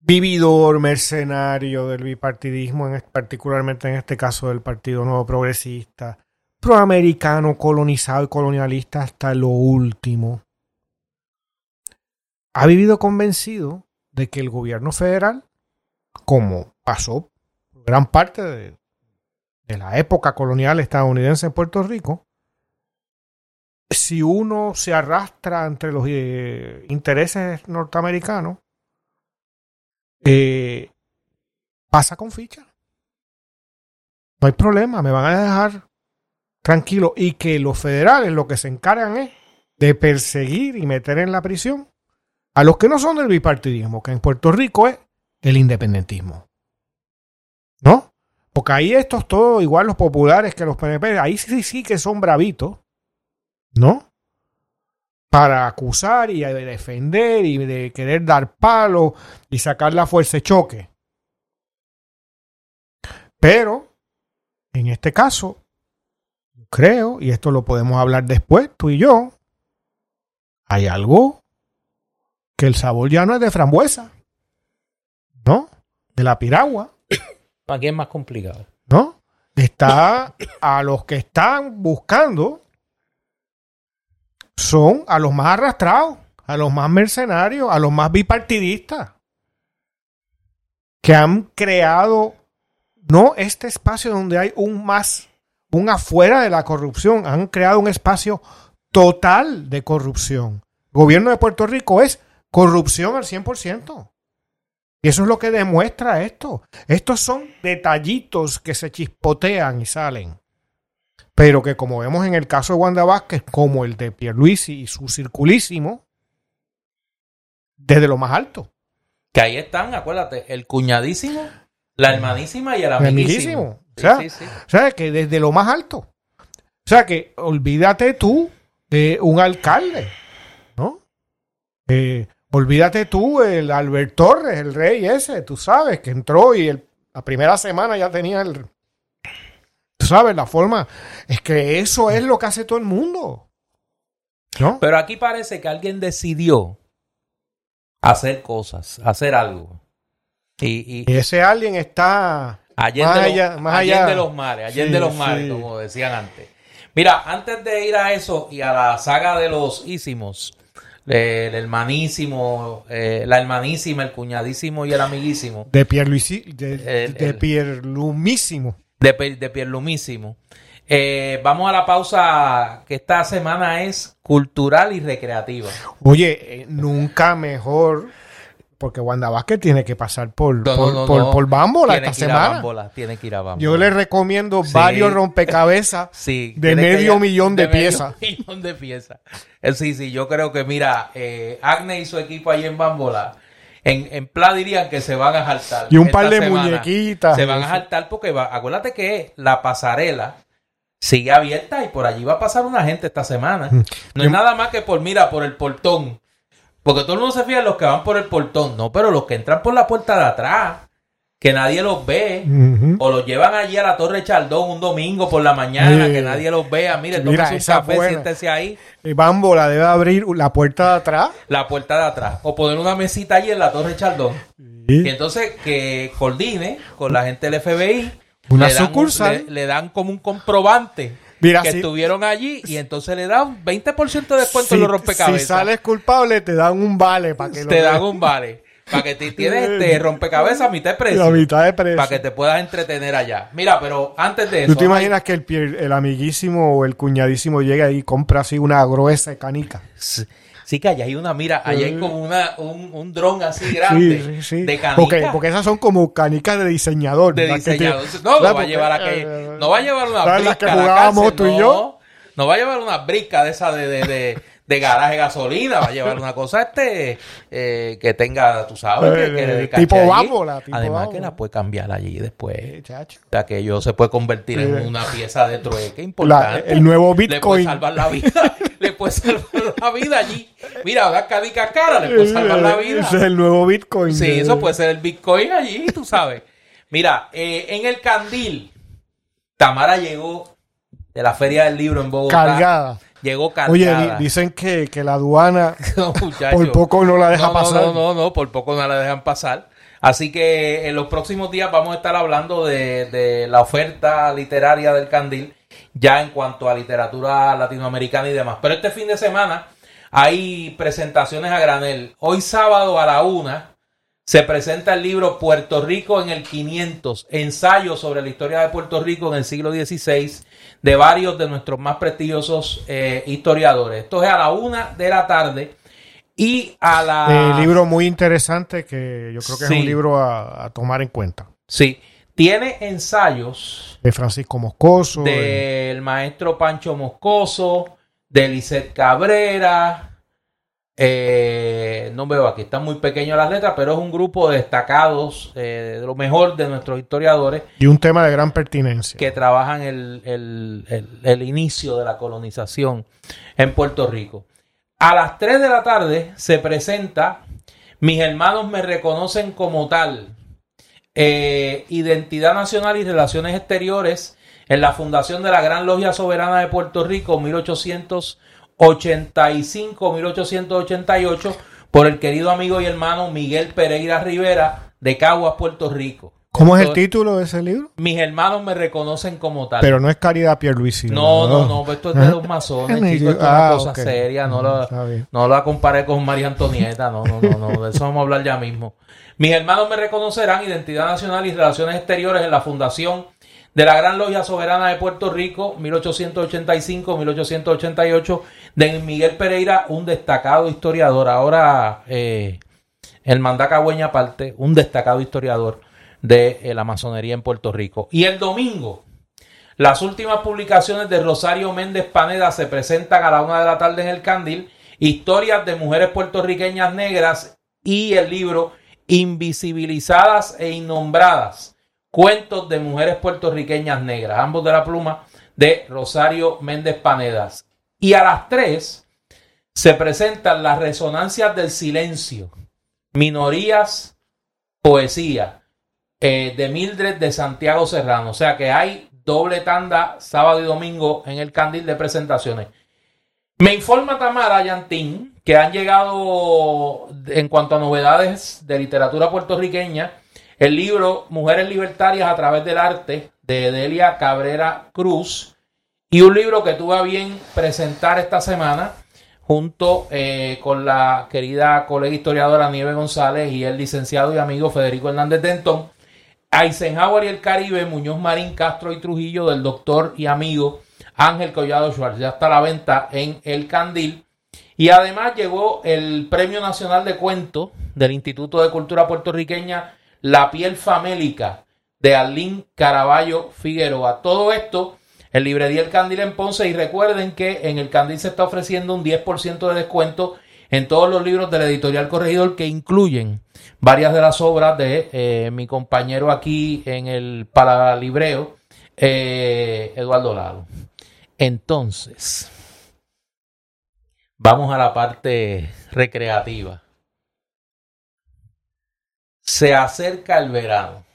vividor, mercenario del bipartidismo, en, particularmente en este caso del Partido Nuevo Progresista, proamericano, colonizado y colonialista hasta lo último, ha vivido convencido de que el gobierno federal, como pasó gran parte de, la época colonial estadounidense en Puerto Rico, si uno se arrastra entre los eh, intereses norteamericanos, eh, pasa con ficha. No hay problema, me van a dejar tranquilo. Y que los federales lo que se encargan es de perseguir y meter en la prisión a los que no son del bipartidismo, que en Puerto Rico es el independentismo. ¿No? Porque ahí estos todos, igual los populares que los PNP, ahí sí, sí que son bravitos. ¿no? Para acusar y de defender y de querer dar palo y sacar la fuerza de choque. Pero, en este caso, creo, y esto lo podemos hablar después, tú y yo, hay algo que el sabor ya no es de frambuesa, ¿no? De la piragua, Aquí es más complicado. ¿no? Está a los que están buscando son a los más arrastrados, a los más mercenarios, a los más bipartidistas, que han creado no este espacio donde hay un más, un afuera de la corrupción, han creado un espacio total de corrupción. El gobierno de Puerto Rico es corrupción al 100%. Y eso es lo que demuestra esto. Estos son detallitos que se chispotean y salen. Pero que como vemos en el caso de Wanda Vázquez, como el de Pierluisi y su circulísimo, desde lo más alto. Que ahí están, acuérdate, el cuñadísimo, la hermanísima y el amiguísimo. O sea, sí, sí. O sea, que desde lo más alto. O sea, que olvídate tú de un alcalde, ¿no? Eh, olvídate tú el Albert Torres, el rey ese, tú sabes, que entró y el- la primera semana ya tenía el... Tú sabes, la forma... Es que eso es lo que hace todo el mundo. ¿No? Pero aquí parece que alguien decidió hacer cosas, hacer algo. Y, y Y ese alguien está... allende, más los- allá- allende allá. los mares, allende Sí, los mares, sí. como decían antes. Mira, antes de ir a eso y a la saga de los ísimos, el hermanísimo, eh, la hermanísima, el cuñadísimo y el amiguísimo, De Pierluisi, de, El- de Pierlumísimo. de, de Pierlumísimo. Eh, vamos a la pausa que esta semana es cultural y recreativa. Oye, eh, nunca mejor, porque Wanda Vázquez tiene que pasar por, No, por, no, no, por, no. por Bámbola esta semana. Tiene que ir a Bambola. Yo le recomiendo Sí. varios rompecabezas Sí, de medio millón de, medio piezas. millón de piezas. Eh, Sí, sí, yo creo que, mira, eh, Agne y su equipo ahí en Bambola, en, en Pla dirían que se van a jaltar. Y un par de muñequitas. Se van a jaltar porque, va, acuérdate que la pasarela sigue abierta y por allí va a pasar una gente esta semana. Mm. No es nada más que por, mira, por el portón. Porque todo el mundo se fija en los que van por el portón. No, pero los que entran por la puerta de atrás. que nadie los ve. O los llevan allí a la Torre Chaldón un domingo por la mañana, Sí. que nadie los vea. Mire, Mira, tómese un esa café, buena. siéntese ahí, Y Bambola debe abrir la puerta de atrás. la puerta de atrás. O poner una mesita allí en la Torre Chaldón. Y entonces que coordine con la gente del FBI. Una le dan un- sucursal. le, le dan como un comprobante Mira, que si- estuvieron allí y entonces le dan 20% de descuento en los rompecabezas. si sales culpable, te dan un vale para que lo te dan un vale. Para que te tienes este rompecabezas a mitad de precio. la mitad de precio. Para que te puedas entretener allá. Mira, pero antes de eso. ¿Tú te hay- imaginas que el, el amiguísimo o el cuñadísimo llega ahí y compra así una gruesa canica? Sí, sí que allá hay una, mira, allá hay como una, un, un dron así grande Sí, sí, sí. de canica. Porque, porque esas son como canicas de diseñador. de. Que diseñador. te- No, no va a llevar Porque, aquella, eh, no va a llevar una ¿sabes brisca las que a la jugábamos cárcel, tú y no. yo? No va a llevar una brisca de esa de, de, de, de garaje de gasolina, va a llevar una cosa este eh, que tenga, tú sabes, que, que Eh, tipo bámbola, tipo Además bámbola. que la puede cambiar allí después. chacho. O sea, que ello se puede convertir en Sí. una pieza de trueque La- importante. el nuevo Le puede Bitcoin. salvar la vida. le puede salvar la vida allí. Mira, una canica cara le puede salvar la vida. Ese es el nuevo Bitcoin. Sí, de- eso puede ser el Bitcoin allí, tú sabes. Mira, eh, en el Candil, Tamara llegó de la Feria del Libro en Bogotá. Cargada. Llegó Oye, cargada. di- dicen que, que la aduana No, por poco no la deja no, pasar. No, no, no, por poco no la dejan pasar. Así que en los próximos días vamos a estar hablando de, de la oferta literaria del Candil, ya en cuanto a literatura latinoamericana y demás. Pero este fin de semana hay presentaciones a granel. Hoy sábado a la una se presenta el libro Puerto Rico en el 500, ensayo sobre la historia de Puerto Rico en el siglo XVI de varios de nuestros más prestigiosos eh, historiadores. Esto es a la una de la tarde y a la... Eh, libro muy interesante que yo creo que Sí. es un libro a, a tomar en cuenta. Sí, tiene ensayos De Francisco Moscoso. de- del maestro Pancho Moscoso, de Lisette Cabrera. Eh, no veo aquí, están muy pequeñas las letras, pero es un grupo de destacados, eh, de lo mejor de nuestros historiadores y un tema de gran pertinencia. que trabajan el, el- el- el inicio de la colonización en Puerto Rico. A las 3 de la tarde se presenta Mis hermanos me reconocen como tal. eh, Identidad Nacional y Relaciones Exteriores en la fundación de la Gran Logia Soberana de Puerto Rico 1885-1888 por el querido amigo y hermano Miguel Pereira Rivera de Caguas, Puerto Rico. ¿Cómo es el título de ese libro? Mis hermanos me reconocen como tal. Pero no es Caridad Pierluisi. no, no, no, pues esto es de los masones, chicos, esto es una Ah, cosa seria, no lo, bien. no la comparé con María Antonieta, no, no, no, no, de eso vamos a hablar ya mismo. Mis hermanos me reconocerán Identidad Nacional y Relaciones Exteriores en la fundación de la Gran Logia Soberana de Puerto Rico, 1885-1888, de Miguel Pereira, un destacado historiador. Ahora, eh, el mandacagüeña aparte, un destacado historiador de eh, la masonería en Puerto Rico. Y el domingo, las últimas publicaciones de Rosario Méndez Paneda se presentan a la una de la tarde en el Candil. Historias de mujeres puertorriqueñas negras y el libro Invisibilizadas e Innombradas. Cuentos de mujeres puertorriqueñas negras. Ambos de la pluma de Rosario Méndez Panedas. Y a las 3 se presentan las resonancias del silencio. Minorías, poesía eh, de Mildred de Santiago Serrano. O sea que hay doble tanda sábado y domingo en el candil de presentaciones. Me informa Tamara Yantín que han llegado en cuanto a novedades de literatura puertorriqueña el libro Mujeres Libertarias a través del arte de Delia Cabrera Cruz y un libro que tuve a bien presentar esta semana junto eh, con la querida colega historiadora Nieve González y el licenciado y amigo Federico Hernández Denton, Eisenhower y el Caribe, Muñoz Marín, Castro y Trujillo del doctor y amigo Ángel Collado Schwartz. Ya está a la venta en El Candil. Y además llegó el Premio Nacional de Cuento del Instituto de Cultura Puertorriqueña La Piel Famélica de Arlín Caraballo Figueroa. Todo esto en Librería El Candil en Ponce y recuerden que en El Candil se está ofreciendo un 10% de descuento en todos los libros de la editorial Corregidor que incluyen varias de las obras de eh, mi compañero aquí en el Paralibreo, eh, Eduardo Lalo. Entonces, vamos a la parte recreativa. Se acerca el verano.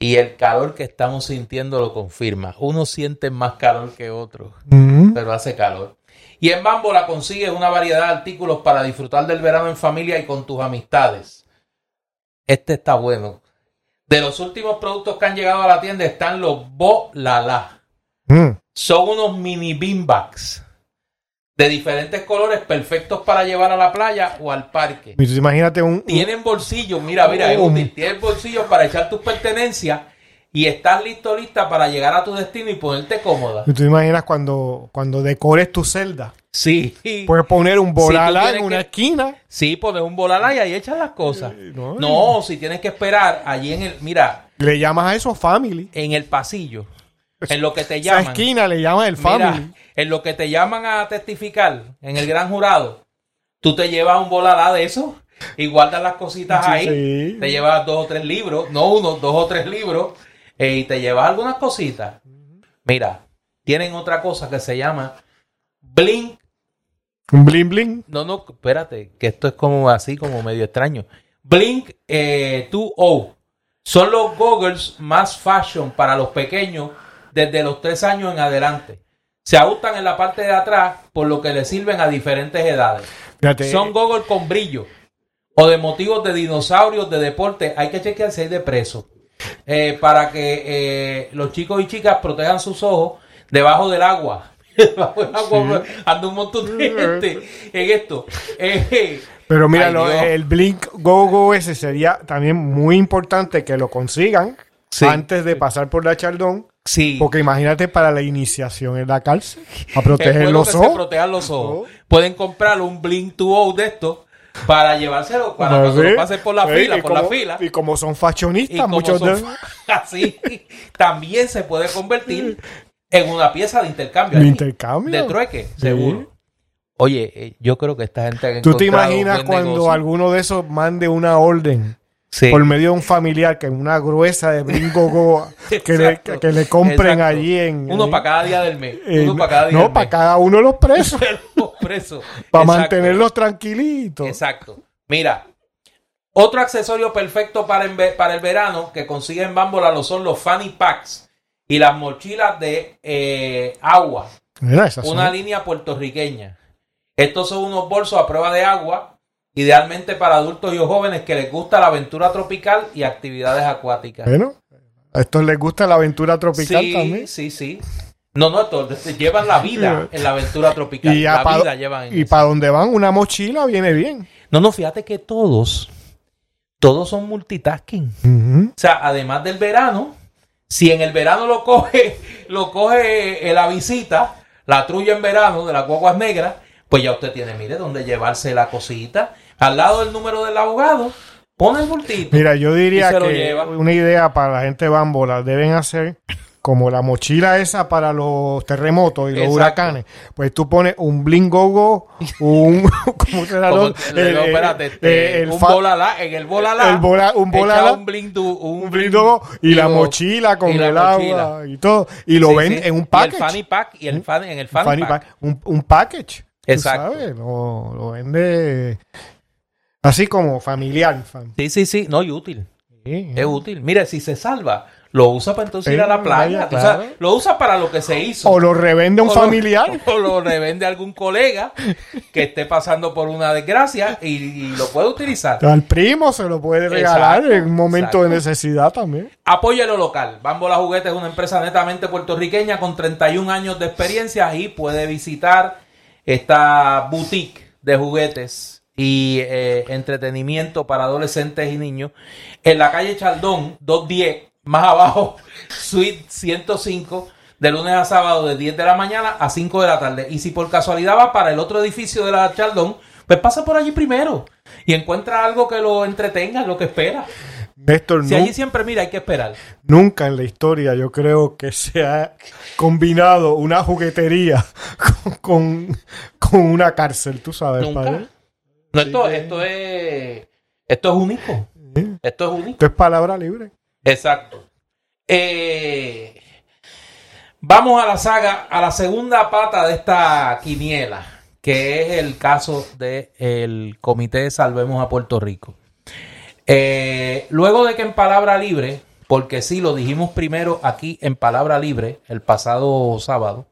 Y el calor que estamos sintiendo lo confirma. Uno siente más calor que otro, Ujú. pero hace calor. Y en Bambola consigues una variedad de artículos para disfrutar del verano en familia y con tus amistades. Este está bueno. De los últimos productos que han llegado a la tienda están los Bolala. Mm. Son unos mini beanbags de diferentes colores perfectos para llevar a la playa o al parque. Imagínate un, Tienen bolsillos, mira, mira, es Oh. útil. Tienen bolsillos para echar tus pertenencias y estás listo, lista para llegar a tu destino y ponerte cómoda. y tú imaginas cuando, cuando decores tu celda. Sí, Puedes poner un bolala tienes en una que- esquina. sí, pones un bolala y ahí echas las cosas. no. No, si tienes que esperar allí en el, mira, Le llamas a eso family. en el pasillo, en lo que te Esa llaman. esquina le llamas el Mira, family. en lo que te llaman a testificar en el gran jurado, tú te llevas un bolalá de eso y guardas las cositas Sí, ahí. sí. Te llevas dos o tres libros, no uno, dos o tres libros, eh, y te llevas algunas cositas. Mira, tienen otra cosa que se llama Blink. Un bling bling. No, no, espérate, que esto es como así, como medio extraño. Blink eh, 2O. Son los goggles más fashion para los pequeños desde los tres años en adelante. Se ajustan en la parte de atrás, por lo que le sirven a diferentes edades. Fíjate, Son goggles con brillo o de motivos de dinosaurios, de deporte. Hay que chequear si hay de preso. Eh, para que eh, los chicos y chicas protejan sus ojos debajo del agua. debajo del agua anda un montón de gente en esto. Eh, Pero mira, el Blink Go Go ese sería también muy importante que lo consigan Sí. antes de pasar por la Chaldón. sí. Porque imagínate para la iniciación en la cárcel, a proteger los que ojos. protejan los ojos. Ojos. Pueden comprar un Blink 2O de esto para llevárselo para lo pasen por la Sí, fila, y por la como- fila. Y como son fashionistas, como muchos son de así, también se puede convertir en una pieza de intercambio. de allí, intercambio. De trueque, Sí. seguro. Oye, eh, yo creo que esta gente ha ¿Tú te imaginas cuando negocio. alguno de esos mande una orden Sí. por medio de un familiar que una gruesa de Bringo Go que, le, que le compren Exacto. allí en. Uno para cada día del mes. Uno para cada día no, para cada uno de los presos. Los presos. para mantenerlos tranquilitos. Exacto. Mira, otro accesorio perfecto para, ve- para el verano que consigue en Bambola lo son los fanny packs y las mochilas de eh, agua. Mira, esas son- Una línea puertorriqueña. Estos son unos bolsos a prueba de agua, idealmente para adultos y jóvenes que les gusta la aventura tropical y actividades acuáticas. Bueno, a estos les gusta la aventura tropical sí, también. sí, sí. No, no, estos llevan la vida en la aventura tropical. Y, la vida llevan en y para donde van, una mochila viene bien. No, no, fíjate que todos, todos son multitasking. O sea, además del verano, si en el verano lo coge, lo coge eh, la visita, la trulla en verano de las guaguas negras, pues ya usted tiene, mire, donde llevarse la cosita. Al lado del número del abogado, pone el bultito. Mira, yo Y diría que una idea para la gente bambola deben hacer como la mochila esa para los terremotos y los Exacto. huracanes. Pues tú pones un blingogo, un ¿cómo será Como- digo, el- espérate, el- este, el un bolalá, en el bolalá, el bola- un echa bolalá, un blindu, un, un blingogo y la digo, mochila con y la el mochila. agua y todo y lo Sí, ven sí. en un Y el package. fanny pack y el fan, en el fanny, fanny pack. pack, un, un package. tú Exacto. sabes, Lo, lo vende así como familiar. fam- Sí, sí, sí, no, y útil. Sí, Es útil. Mire, si se salva, lo usa para entonces ir a la playa. lo usa para lo que se hizo. O lo revende un O lo- familiar. O lo revende a algún colega que esté pasando por una desgracia y, y lo puede utilizar. Al primo se lo puede regalar Exacto, en un momento de necesidad también. Apoya lo local. Bambola Juguetes es una empresa netamente puertorriqueña con 31 años de experiencia y puede visitar esta boutique de juguetes y eh, entretenimiento para adolescentes y niños en la calle Chaldón 210, más abajo, suite 105, de lunes a sábado de 10 de la mañana a 5 de la tarde. Y si por casualidad va para el otro edificio de la Chaldón, pues pasa por allí primero y encuentra algo que lo entretenga, lo que espera. Néstor, Si allí siempre mira, hay que esperar. nunca en la historia yo creo que se ha combinado una juguetería con, con, con una cárcel, tú sabes. Nunca. padre. No, esto, que- esto es esto es único. Sí. Esto es único. Esto es palabra libre. Exacto. Eh, vamos a la saga, a la segunda pata de esta quiniela, que es el caso del Comité de Salvemos a Puerto Rico. Eh, luego de que en palabra libre porque sí, lo dijimos primero aquí en Palabra Libre el pasado sábado,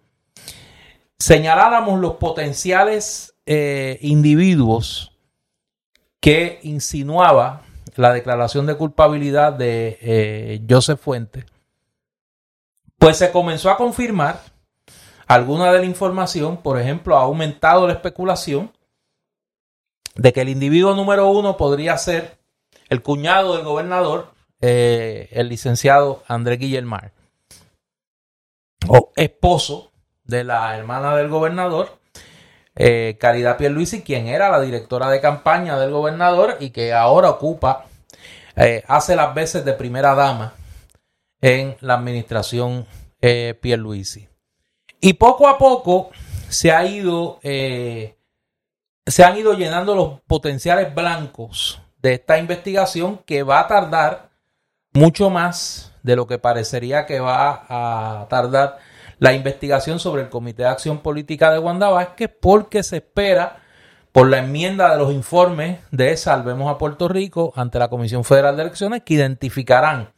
señaláramos los potenciales eh, individuos que insinuaba la declaración de culpabilidad de eh, Joseph Fuentes, pues se comenzó a confirmar alguna de la información, por ejemplo, ha aumentado la especulación de que el individuo número uno podría ser el cuñado del gobernador, eh, el licenciado Andrés Guillermar, o esposo de la hermana del gobernador, eh, Caridad Pierluisi, quien era la directora de campaña del gobernador y que ahora ocupa, eh, hace las veces de primera dama en la administración eh, Pierluisi. Y poco a poco se ha ido, eh, se han ido llenando los potenciales blancos de esta investigación que va a tardar mucho más de lo que parecería que va a tardar la investigación sobre el Comité de Acción Política de Wanda Vázquez porque se espera por la enmienda de los informes de Salvemos a Puerto Rico ante la Comisión Federal de Elecciones que identificarán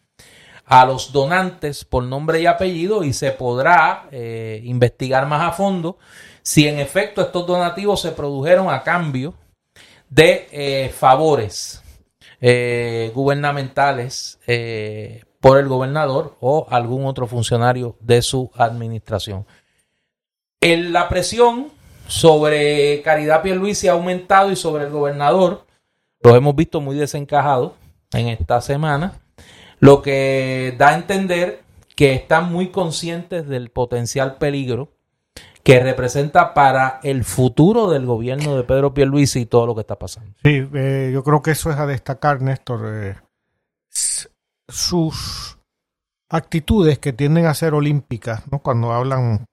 a los donantes por nombre y apellido y se podrá eh, investigar más a fondo si en efecto estos donativos se produjeron a cambio de eh, favores eh, gubernamentales por el gobernador o algún otro funcionario de su administración. La presión sobre Caridad Pierluisi ha aumentado y sobre el gobernador lo hemos visto muy desencajado en esta semana, lo que da a entender que están muy conscientes del potencial peligro que representa para el futuro del gobierno de Pedro Pierluisi y todo lo que está pasando. Sí, eh, yo creo que eso es a destacar, Néstor. Eh, sus actitudes que tienden a ser olímpicas, ¿no? Cuando hablan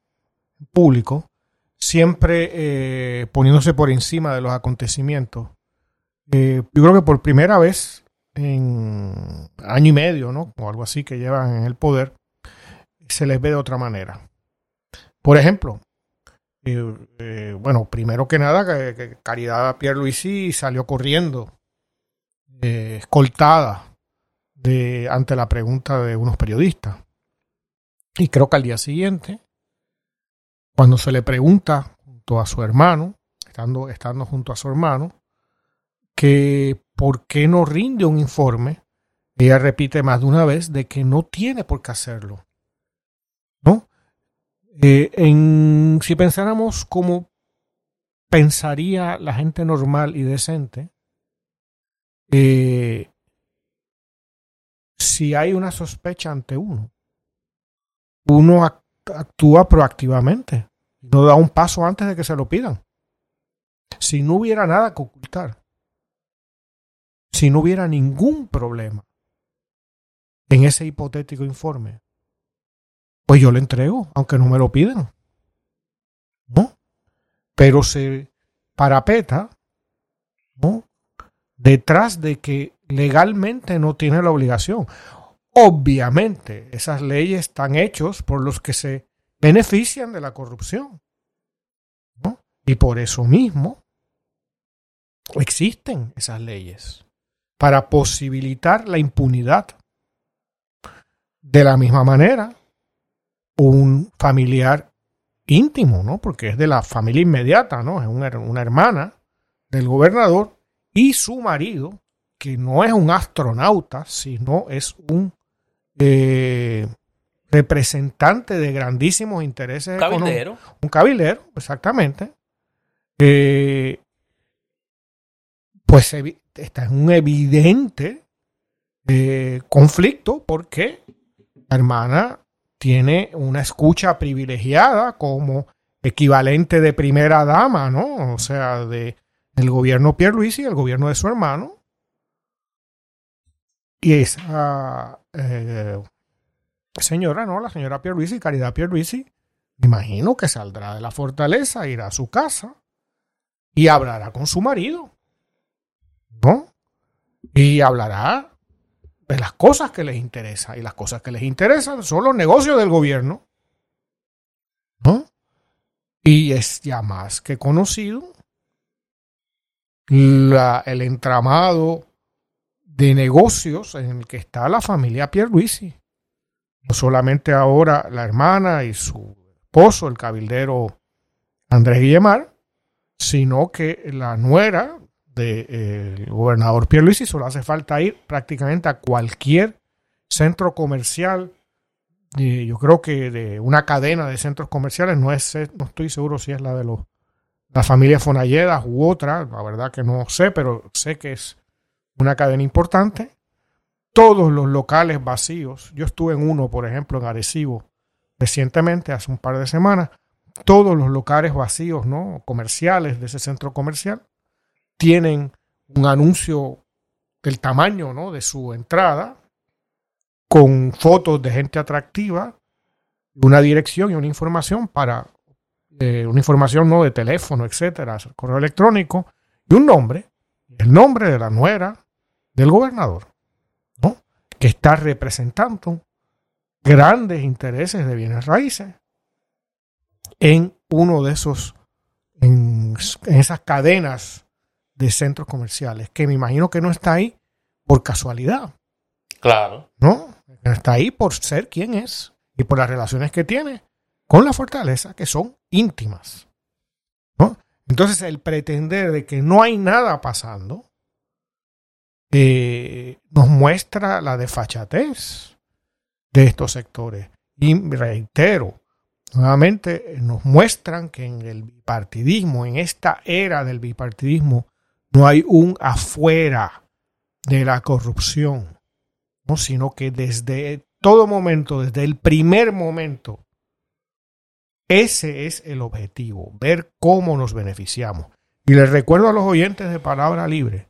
público, siempre eh, poniéndose por encima de los acontecimientos. Eh, yo creo que por primera vez en año y medio, ¿no? O algo así que llevan en el poder, se les ve de otra manera. Por ejemplo, eh, bueno, primero que nada, que, que Caridad Pierluisi salió corriendo, escoltada ante la pregunta de unos periodistas. Y creo que al día siguiente, cuando se le pregunta junto a su hermano, estando, estando junto a su hermano, que por qué no rinde un informe, ella repite más de una vez de que no tiene por qué hacerlo. ¿No? Eh, en, si pensáramos como pensaría la gente normal y decente, eh, si hay una sospecha ante uno, uno actúa proactivamente, no da un paso antes de que se lo pidan. Si no hubiera nada que ocultar, si no hubiera ningún problema en ese hipotético informe, pues yo le entrego, aunque no me lo pidan. ¿No? Pero se parapeta, ¿no? Detrás de que legalmente no tiene la obligación. Obviamente, esas leyes están hechas por los que se benefician de la corrupción. Y por eso mismo existen esas leyes para posibilitar la impunidad. De la misma manera, un familiar íntimo, ¿no? Porque es de la familia inmediata, ¿no? Es una, una hermana del gobernador y su marido que no es un astronauta, sino es un eh, representante de grandísimos intereses. Un. Un cabildero, exactamente. Eh, pues está en un evidente eh, conflicto porque la hermana tiene una escucha privilegiada como equivalente de primera dama, ¿no? O sea, de, del gobierno Pierluisi y el gobierno de su hermano. Y esa eh, señora, ¿no? La señora Pierluisi, Caridad Pierluisi, imagino que saldrá de la fortaleza, irá a su casa y hablará con su marido, ¿no? Y hablará de las cosas que les interesa. Y las cosas que les interesan son los negocios del gobierno, ¿no? Y es ya más que conocido la, el entramado de negocios en el que está la familia Pierluisi. No solamente ahora la hermana y su esposo, el cabildero Andrés Guillemar, sino que la nuera del de, gobernador Pierluisi solo hace falta ir prácticamente a cualquier centro comercial. Yo creo que de una cadena de centros comerciales, no, es, no estoy seguro si es la de los, la familia Fonalledas u otra, la verdad que no sé, pero sé que es una cadena importante. Todos los locales vacíos, yo estuve en uno, por ejemplo, en Arecibo, recientemente, hace un par de semanas, todos los locales vacíos, ¿no? Comerciales de ese centro comercial tienen un anuncio del tamaño, ¿no? De su entrada, con fotos de gente atractiva, una dirección y una información para eh, una información no de teléfono, etcétera, correo electrónico y un nombre, el nombre de la nuera del gobernador, ¿no? que está representando grandes intereses de bienes raíces en uno de esos, en, en esas cadenas de centros comerciales, que me imagino que no está ahí por casualidad. Claro. ¿No? Está ahí por ser quien es y por las relaciones que tiene con la fortaleza que son íntimas. ¿no? Entonces el pretender de que no hay nada pasando nos muestra la desfachatez de estos sectores. Y reitero, nuevamente nos muestran que en el bipartidismo, en esta era del bipartidismo, no hay un afuera de la corrupción, ¿no? sino que desde todo momento, desde el primer momento, ese es el objetivo, ver cómo nos beneficiamos. Y les recuerdo a los oyentes de Palabra Libre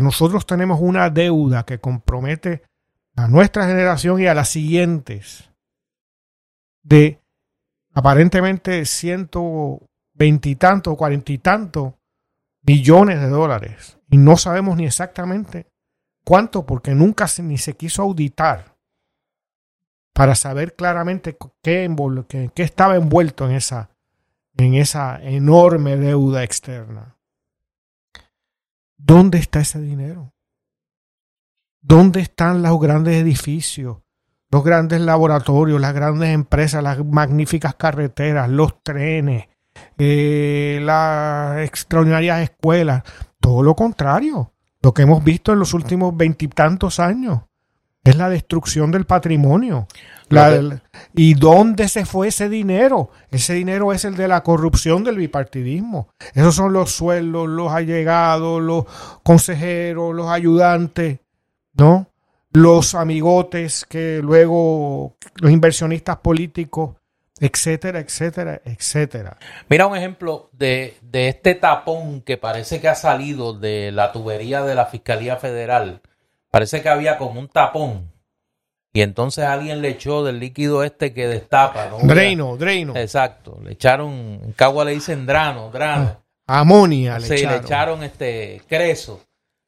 que nosotros tenemos una deuda que compromete a nuestra generación y a las siguientes de aparentemente ciento veintitantos, cuarenta y tantos millones de dólares. Y no sabemos ni exactamente cuánto porque nunca se, ni se quiso auditar para saber claramente qué, qué, qué estaba envuelto en esa, en esa enorme deuda externa. ¿Dónde está ese dinero? ¿Dónde están los grandes edificios, los grandes laboratorios, las grandes empresas, las magníficas carreteras, los trenes, eh, las extraordinarias escuelas? Todo lo contrario. Lo que hemos visto en los últimos veintitantos años es la destrucción del patrimonio. La, ¿Y dónde se fue ese dinero? Ese dinero es el de la corrupción del bipartidismo. Esos son los sueldos, los allegados, los consejeros, los ayudantes, ¿no? Los amigotes que luego los inversionistas políticos, etcétera, etcétera, etcétera. Mira un ejemplo de, de este tapón que parece que ha salido de la tubería de la Fiscalía Federal. Parece que había como un tapón y entonces alguien le echó del líquido este que destapa, ¿no? Dreino, dreino. Exacto. Le echaron, en Cagua le dicen drano, drano. Ah, amonia le sí, echaron. le echaron este creso.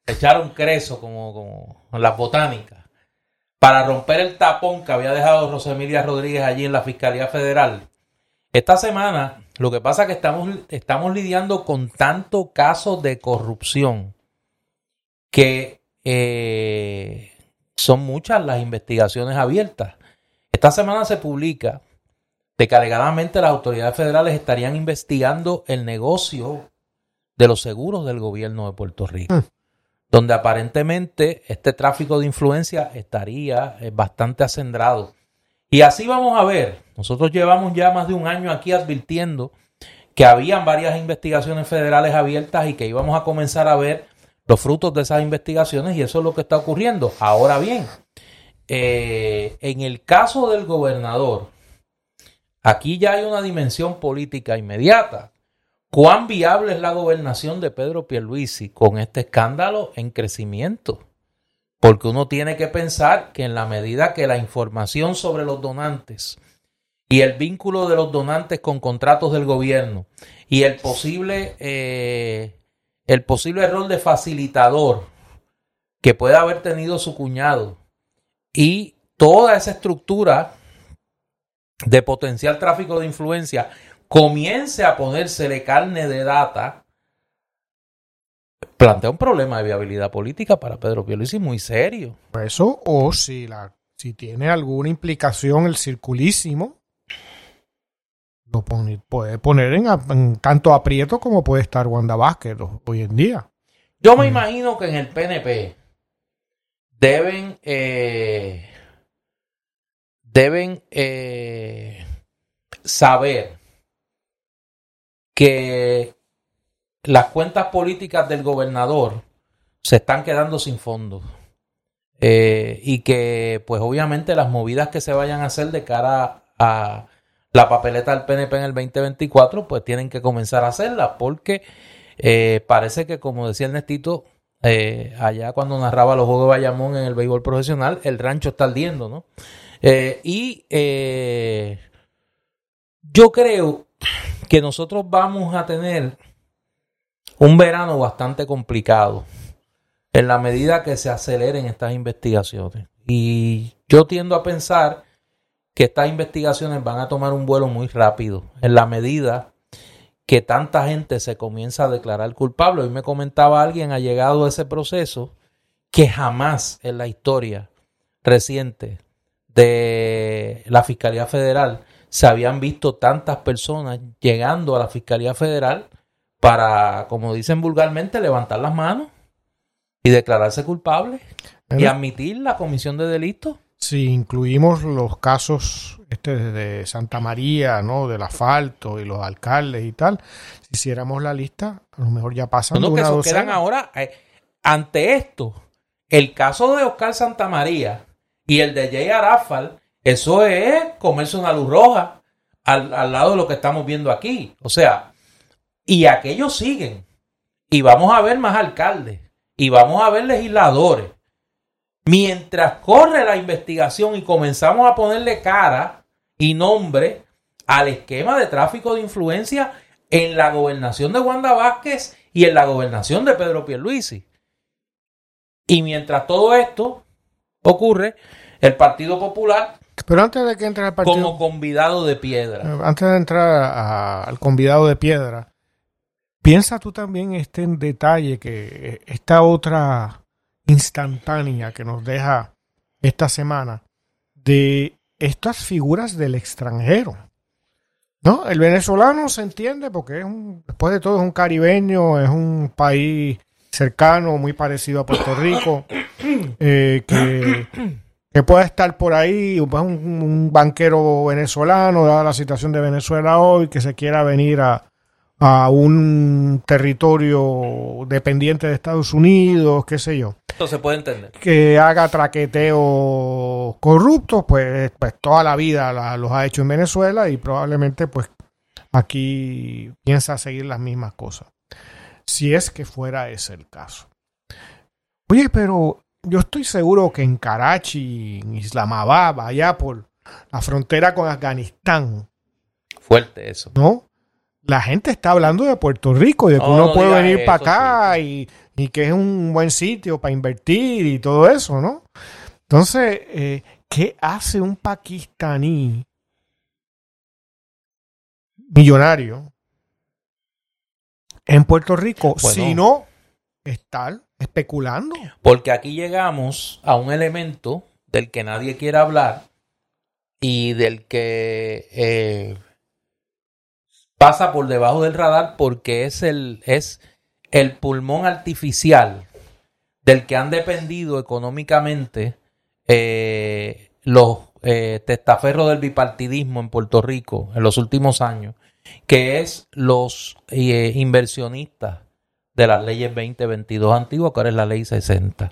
Le echaron creso como, como las botánicas. Para romper el tapón que había dejado Rosemilia Rodríguez allí en la Fiscalía Federal. Esta semana, lo que pasa es que estamos, estamos lidiando con tanto casos de corrupción que eh, son muchas las investigaciones abiertas. Esta semana se publica de que alegadamente las autoridades federales estarían investigando el negocio de los seguros del gobierno de Puerto Rico, mm. donde aparentemente este tráfico de influencia estaría eh, bastante acendrado. Y así vamos a ver, nosotros llevamos ya más de un año aquí advirtiendo que habían varias investigaciones federales abiertas y que íbamos a comenzar a ver los frutos de esas investigaciones y eso es lo que está ocurriendo. Ahora bien, eh, en el caso del gobernador, aquí ya hay una dimensión política inmediata. ¿Cuán viable es la gobernación de Pedro Pierluisi con este escándalo en crecimiento? Porque uno tiene que pensar que en la medida que la información sobre los donantes y el vínculo de los donantes con contratos del gobierno y el posible eh, el posible rol de facilitador que pueda haber tenido su cuñado y toda esa estructura de potencial tráfico de influencia comience a ponérsele carne de data, plantea un problema de viabilidad política para Pedro Pierluisi muy serio. Eso, o si, la, si tiene alguna implicación el circulísimo, lo puede poner en, tanto aprieto como puede estar Wanda Vázquez hoy en día. Yo me mm. imagino que en el PNP deben eh, deben eh, saber que las cuentas políticas del gobernador se están quedando sin fondos. Eh, y que pues obviamente las movidas que se vayan a hacer de cara a la papeleta del PNP en el 2024 pues tienen que comenzar a hacerlas porque eh, parece que como decía Ernestito eh, allá cuando narraba los Juegos de Bayamón en el béisbol profesional el rancho está ardiendo ¿no? y yo creo que nosotros vamos a tener un verano bastante complicado en la medida que se aceleren estas investigaciones. Y yo tiendo a pensar que estas investigaciones van a tomar un vuelo muy rápido en la medida que tanta gente se comienza a declarar culpable. Hoy me comentaba alguien ha llegado a ese proceso que jamás en la historia reciente de la Fiscalía Federal se habían visto tantas personas llegando a la Fiscalía Federal para, como dicen vulgarmente, levantar las manos y declararse culpable y admitir la comisión de delitos. Si incluimos los casos este de Santa María, ¿no? Del asfalto y los alcaldes y tal, si hiciéramos la lista, a lo mejor ya pasan no, que eso quedan ahora eh, ante esto. El caso de Oscar Santa María y el de Jay Arafal eso es comerse una luz roja al, lado de lo que estamos viendo aquí. O sea, y aquellos siguen. Y vamos a ver más alcaldes. Y vamos a ver legisladores. Mientras corre la investigación y comenzamos a ponerle cara y nombre al esquema de tráfico de influencia en la gobernación de Wanda Vázquez y en la gobernación de Pedro Pierluisi. Y mientras todo esto ocurre, el Partido Popular pero antes de que entre al partido. Como convidado de piedra. Eh, antes de entrar al convidado de piedra, piensa tú también este en detalle que esta otra instantánea que nos deja esta semana de estas figuras del extranjero. ¿No? El venezolano se entiende porque es un, después de todo es un caribeño, es un país cercano, muy parecido a Puerto Rico, eh, que que pueda estar por ahí pues, un, banquero venezolano, dada la situación de Venezuela hoy, que se quiera venir a, un territorio dependiente de Estados Unidos, qué sé yo. Esto se puede entender. Que haga traqueteo corruptos, pues, pues toda la vida los ha hecho en Venezuela y probablemente pues aquí piensa seguir las mismas cosas. Si es que fuera ese el caso. Oye, pero yo estoy seguro que en Karachi, en Islamabad, allá por la frontera con Afganistán. Fuerte eso. ¿No? La gente está hablando de Puerto Rico de que uno puede venir para acá y, que es un buen sitio para invertir y todo eso, ¿no? Entonces, eh, ¿qué hace un pakistaní millonario en Puerto Rico si no estar especulando. Porque aquí llegamos a un elemento del que nadie quiere hablar y del que eh, pasa por debajo del radar porque es el, es el pulmón artificial del que han dependido económicamente eh, los eh, testaferros del bipartidismo en Puerto Rico en los últimos años, que es los inversionistas de las leyes 2022 antiguas, que ahora es la ley 60.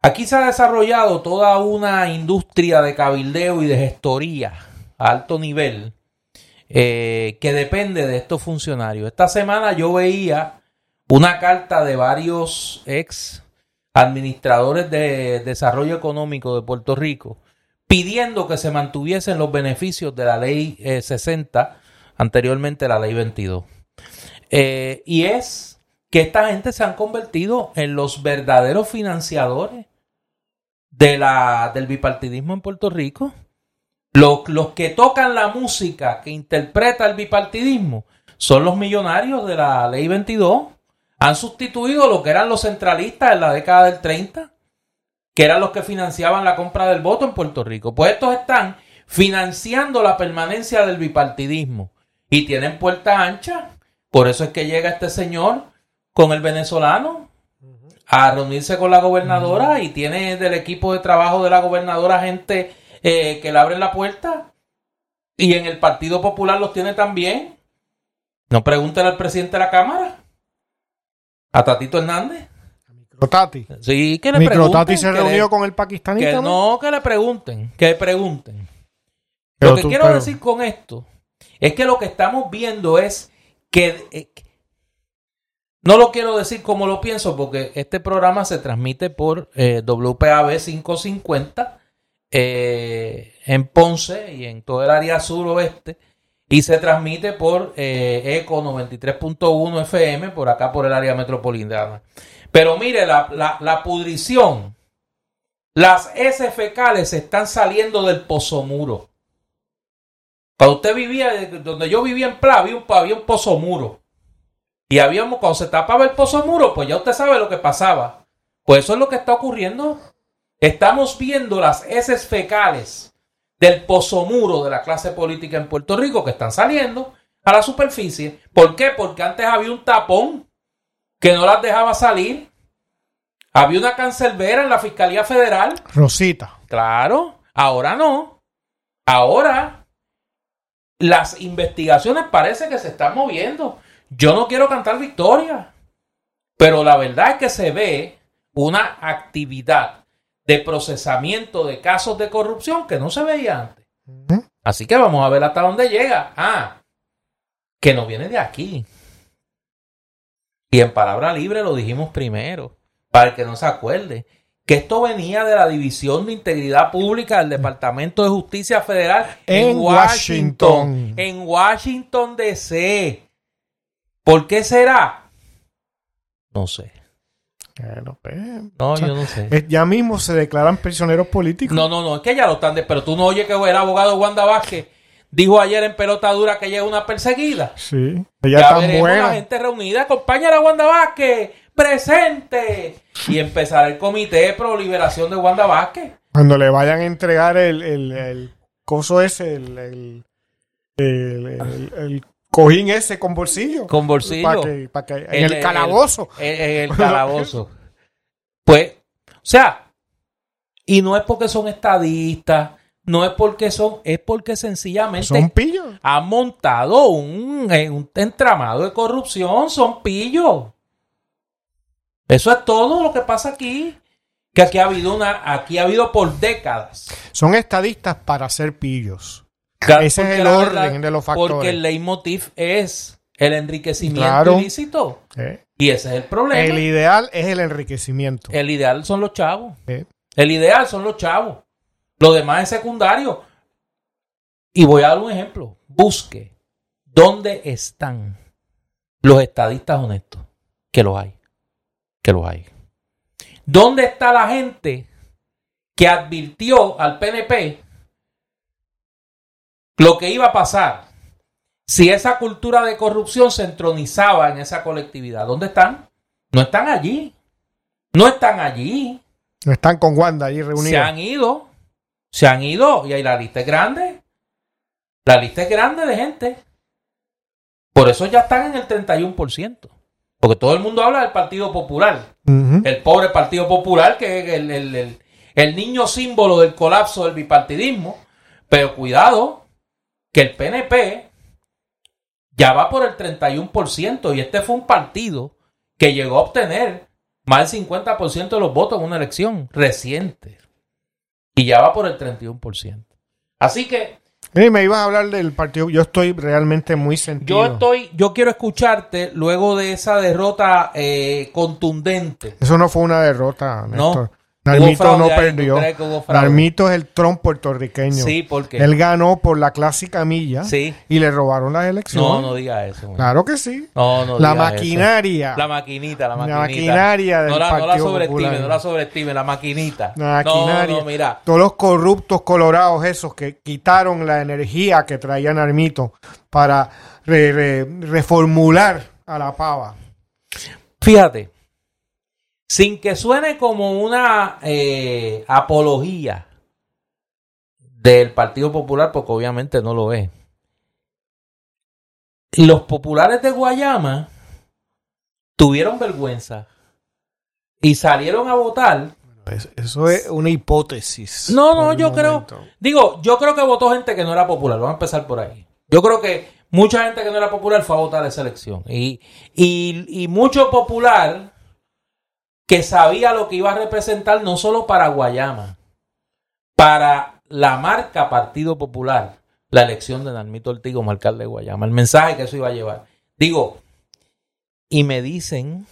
Aquí se ha desarrollado toda una industria de cabildeo y de gestoría a alto nivel eh, que depende de estos funcionarios. Esta semana yo veía una carta de varios ex administradores de desarrollo económico de Puerto Rico pidiendo que se mantuviesen los beneficios de la ley 60, eh, anteriormente la ley 22. Eh, y es que esta gente se han convertido en los verdaderos financiadores de la, del bipartidismo en Puerto Rico. Los, los que tocan la música que interpreta el bipartidismo son los millonarios de la ley 22. Han sustituido lo que eran los centralistas en la década del 30, que eran los que financiaban la compra del voto en Puerto Rico. Pues estos están financiando la permanencia del bipartidismo y tienen puerta ancha. Por eso es que llega este señor con el venezolano a reunirse con la gobernadora y tiene del equipo de trabajo de la gobernadora gente eh, que le abre la puerta. Y en el Partido Popular los tiene también. No pregunten al presidente de la Cámara. A Tatito Hernández. Microtati. Sí, que le Microtati pregunten. se que le- reunió con el pakistaní que no, que le pregunten. Que le pregunten. Pero lo que tú- quiero pero- decir con esto es que lo que estamos viendo es que eh, no lo quiero decir como lo pienso porque este programa se transmite por eh, WPAB 550 eh, en Ponce y en todo el área suroeste y se transmite por eh, ECO 93.1 FM por acá por el área metropolitana. Pero mire, la, pudrición, las S fecales están saliendo del pozomuro. Cuando usted vivía, donde yo vivía en Pla, había un, había un pozo muro. Y habíamos, cuando se tapaba el pozo muro, pues ya usted sabe lo que pasaba. Pues eso es lo que está ocurriendo. Estamos viendo las heces fecales del pozo muro de la clase política en Puerto Rico que están saliendo a la superficie. ¿Por qué? Porque antes había un tapón que no las dejaba salir. Había una cancelbera en la Fiscalía Federal Rosita. Claro, ahora no. Ahora las investigaciones parece que se están moviendo. Yo no quiero cantar victoria, pero la verdad es que se ve una actividad de procesamiento de casos de corrupción que no se veía antes. Ujú. Así que vamos a ver hasta dónde llega. Ah, que no viene de aquí. Y en palabra libre lo dijimos primero, para el que no se acuerde, que esto venía de la División de Integridad Pública del Departamento de Justicia Federal en, En Washington, Washington. en Washington DC. ¿Por qué será? No sé. Bueno, pues, No, o sea, yo no sé. Ya mismo se declaran prisioneros políticos. No, no, no, es que ya lo están de, pero tú no oyes que el abogado Wanda Vázquez dijo ayer en pelota dura que llega una perseguida. Sí. Ella Ya tan veremos la buena. gente reunida, compañera Wanda Vázquez, presente. Y empezará el comité pro liberación de Wanda Vázquez. Cuando le vayan a entregar el, el, el coso ese, el, el- el cojín ese con bolsillo. Con bolsillo. Para que, pa' que- en el, calabozo. En, en el calabozo. Pues, o sea, y no es porque son estadistas, no es porque son, es porque sencillamente Son pillos. han montado un, un entramado de corrupción, son pillos. Eso es todo lo que pasa aquí. Que aquí ha habido una, aquí ha habido por décadas. Son estadistas para ser pillos. Claro, Ese es el la orden de los factores. Porque el leitmotiv es el enriquecimiento Claro. ilícito. ¿eh? Y ese es el problema. El El, ideal es el enriquecimiento. ideal son los chavos. ¿eh? El ideal son los chavos. Lo demás es secundario. Y voy a dar un ejemplo. Busque dónde están los estadistas honestos. Que los hay. Que los hay. ¿Dónde está la gente que advirtió al PNP lo que iba a pasar si esa cultura de corrupción se entronizaba en esa colectividad? ¿Dónde están? No están allí. No están allí. No están con Wanda allí Se reunidos. han ido. Se han ido. Y ahí la lista es grande. La lista es grande de gente. Por eso ya están en el 31%. Porque todo el mundo habla del Partido Popular. El pobre Partido Popular, que es el, el- el- el niño símbolo del colapso del bipartidismo. Pero cuidado, que el PNP ya va por el 31%. Y este fue un partido que llegó a obtener más del 50% de los votos en una elección reciente. Y ya va por el 31%. Así que me ibas a hablar del partido. Yo estoy realmente muy sentido. yo estoy, yo quiero escucharte luego de esa derrota eh, contundente. Eso no fue una derrota, No. Néstor. Hubo Narmito no ahí, ¿tú perdió. Narmito es el Trump puertorriqueño. Sí, porque Él ganó por la clásica milla Sí. y le robaron las elecciones. No, no diga eso. man. Claro que sí. No, no la diga eso. maquinaria. La maquinita, la La maquinita. maquinaria del no la, no la sobreestime, no la sobreestime, la maquinita. La maquinaria. No, no, mira. Todos los corruptos colorados esos que quitaron la energía que traía Narmito para re- re- reformular a la pava. Fíjate, sin que suene como una eh, apología del Partido Popular, porque obviamente no lo es. Los populares de Guayama tuvieron vergüenza y salieron a votar. Eso es una hipótesis. No, no, yo creo. Digo, yo creo que votó gente que no era popular. Vamos a empezar por ahí. Yo creo que mucha gente que no era popular fue a votar esa elección. Y, y, y mucho popular que sabía lo que iba a representar no solo para Guayama, para la marca Partido Popular, la elección de Narmito Ortiz como alcalde de Guayama, el mensaje que eso iba a llevar. Digo, y me dicen...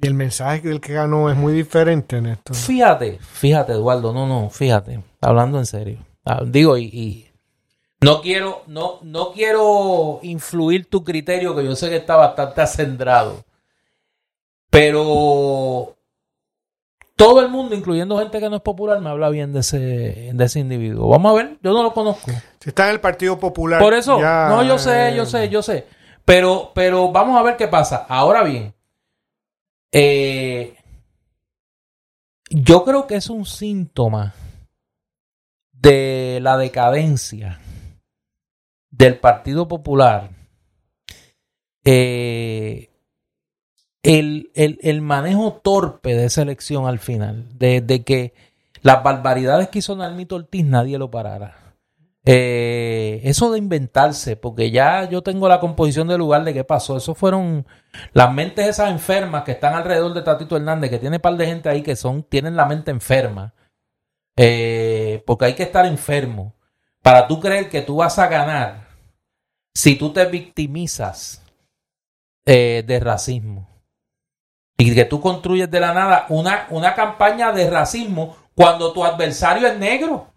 Y el mensaje del que ganó es muy diferente en esto. Fíjate, fíjate, Eduardo, no, no, fíjate, hablando en serio. Ah, digo, y, y no quiero, no, no quiero influir tu criterio, que yo sé que está bastante acendrado. Pero todo el mundo, incluyendo gente que no es popular, me habla bien de ese, de ese individuo. Vamos a ver, yo no lo conozco. Si está en el Partido Popular. Por eso, no, yo sé, yo sé, yo sé. Pero, pero vamos a ver qué pasa. Ahora bien, eh, yo creo que es un síntoma de la decadencia del Partido Popular. Eh, el, manejo torpe de esa elección al final, de, que las barbaridades que hizo Nalmito Ortiz nadie lo parara. Eh, eso de inventarse, porque ya yo tengo la composición del lugar de qué pasó. Eso fueron las mentes esas enfermas que están alrededor de Tatito Hernández, que tiene un par de gente ahí que son, tienen la mente enferma. Eh, porque hay que estar enfermo para tú creer que tú vas a ganar si tú te victimizas eh, de racismo y que tú construyes de la nada una, una campaña de racismo cuando tu adversario es negro.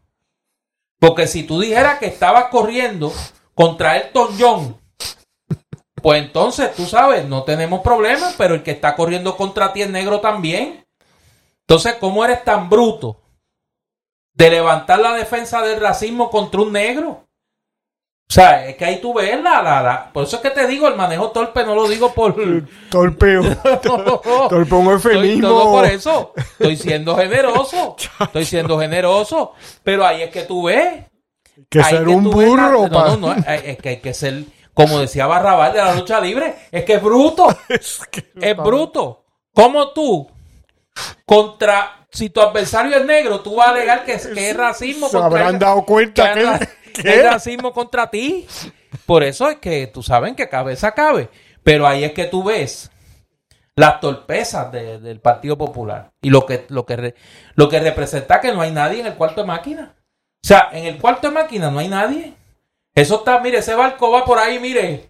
Porque si tú dijeras que estabas corriendo contra Elton John, pues entonces tú sabes, no tenemos problemas, pero el que está corriendo contra ti es negro también. Entonces, ¿cómo eres tan bruto de levantar la defensa del racismo contra un negro? O sea, es que ahí tú ves la, la, Por eso es que te digo, el manejo torpe no lo digo por... Torpeo. torpe un eufemismo. No, por eso. Estoy siendo generoso. Estoy siendo generoso. Pero ahí es que tú ves. Que ser un burro, No, no, no. Es que hay que ser... Como decía Barrabal de la lucha libre. Es que es bruto. es, es bruto. Como tú, contra... Si tu adversario es negro, tú vas a alegar que, que es racismo. Se habrán dado cuenta que... ¿Qué? racismo contra ti. Por eso es que tú sabes que cabeza cabe. Pero ahí es que tú ves las torpezas del Partido Popular y lo que, lo, que lo que representa que no hay nadie en el cuarto de máquina. O sea, en el cuarto de máquina no hay nadie. Eso está, mire, ese barco va por ahí, mire.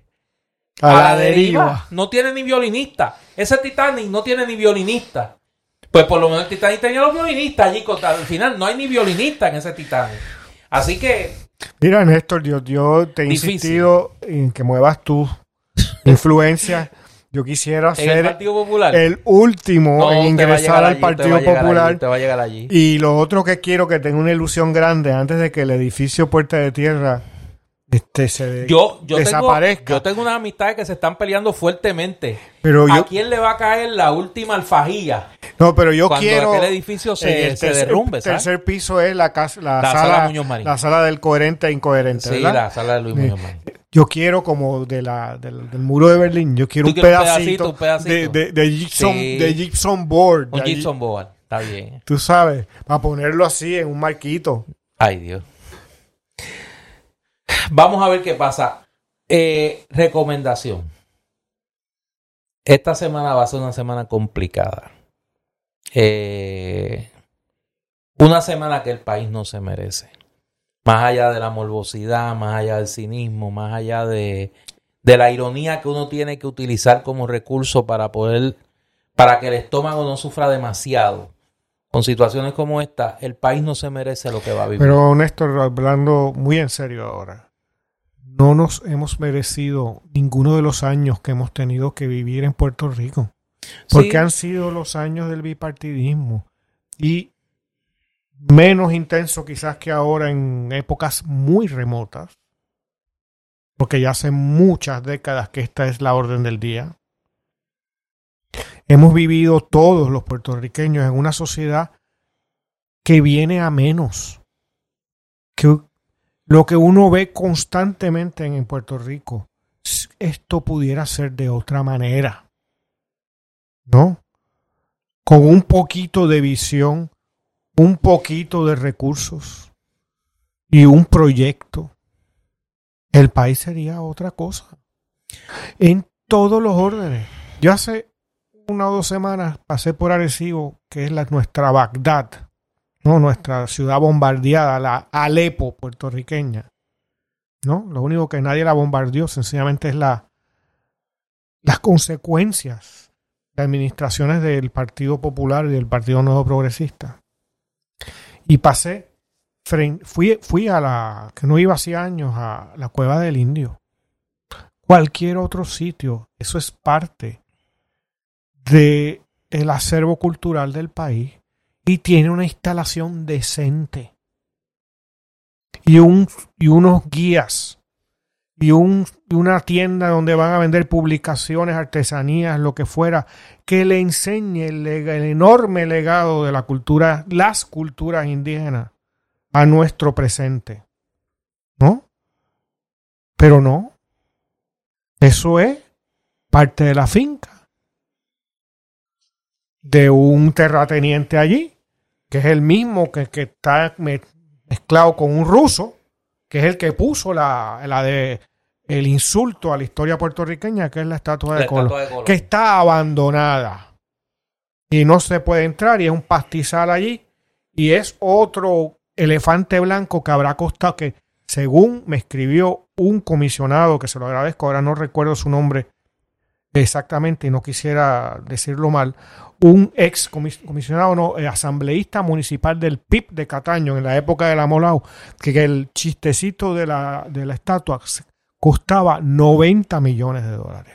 A, la, deriva. No tiene ni violinista. Ese Titanic no tiene ni violinista. Pues por lo menos el Titanic tenía los violinistas allí. Al final no hay ni violinista en ese Titanic. Así que Mira, Néstor, yo, te he insistido en que muevas tu influencia. Yo quisiera ser el, último en ingresar al Partido Popular. Y lo otro que quiero que tenga una ilusión grande antes de que el edificio Puerta de Tierra este, se yo, desaparezca. Tengo, yo tengo unas amistades que se están peleando fuertemente. Pero ¿A quién le va a caer la última alfajía? No, pero yo quiero. el edificio se, se derrumbe. El tercer piso es la, casa, la, sala, la sala del coherente e incoherente. Sí, la sala de Luis Muñoz Marín. Yo quiero, como de la, del, muro de Berlín, yo quiero un pedacito, De, de, de, gypsum, de gypsum board. Un gypsum board, está bien. Tú sabes, para ponerlo así en un marquito. Ay, Dios. Vamos a ver qué pasa. Eh, recomendación. Esta semana va a ser una semana complicada. Eh, una semana que el país no se merece. Más allá de la morbosidad, más allá del cinismo, más allá de, la ironía que uno tiene que utilizar como recurso para poder, para que el estómago no sufra demasiado. Con situaciones como esta, el país no se merece lo que va a vivir. Pero Néstor, hablando muy en serio ahora, no nos hemos merecido ninguno de los años que hemos tenido que vivir en Puerto Rico. Porque han sido los años del bipartidismo y menos intenso quizás que ahora en épocas muy remotas, porque ya hace muchas décadas que esta es la orden del día. hemos vivido todos los puertorriqueños en una sociedad que viene a menos. Que lo que uno ve constantemente en Puerto Rico, esto pudiera ser de otra manera. ¿No? Con un poquito de visión, un poquito de recursos y un proyecto, el país sería otra cosa. En todos los órdenes. Yo hace una o dos semanas pasé por Arecibo, que es la, nuestra Bagdad, ¿no? nuestra ciudad bombardeada, la Alepo puertorriqueña. ¿no? Lo único que nadie la bombardeó sencillamente es la, las consecuencias de administraciones del Partido Popular y del Partido Nuevo Progresista. Y pasé, fui, fui a la, que no iba hacía años, a la Cueva del Indio. Cualquier otro sitio, eso es parte de el acervo cultural del país y tiene una instalación decente y, un, y unos guías y, un, una tienda donde van a vender publicaciones, artesanías, lo que fuera, que le enseñe el, el enorme legado de la cultura, las culturas indígenas a nuestro presente. ¿No? Pero no. Eso es parte de la finca de un terrateniente allí, que es el mismo que, que está mezclado con un ruso, que es el que puso la, la de el insulto a la historia puertorriqueña, que es la estatua de, Colón, que está abandonada. Y no se puede entrar y es un pastizal allí y es otro elefante blanco que habrá costado que según me escribió un comisionado que se lo agradezco, ahora no recuerdo su nombre exactamente y no quisiera decirlo mal, un ex comisionado no, eh, asambleísta municipal del PIB de Cataño en la época de la Molau, que el chistecito de la, de la estatua costaba 90 millones de dólares.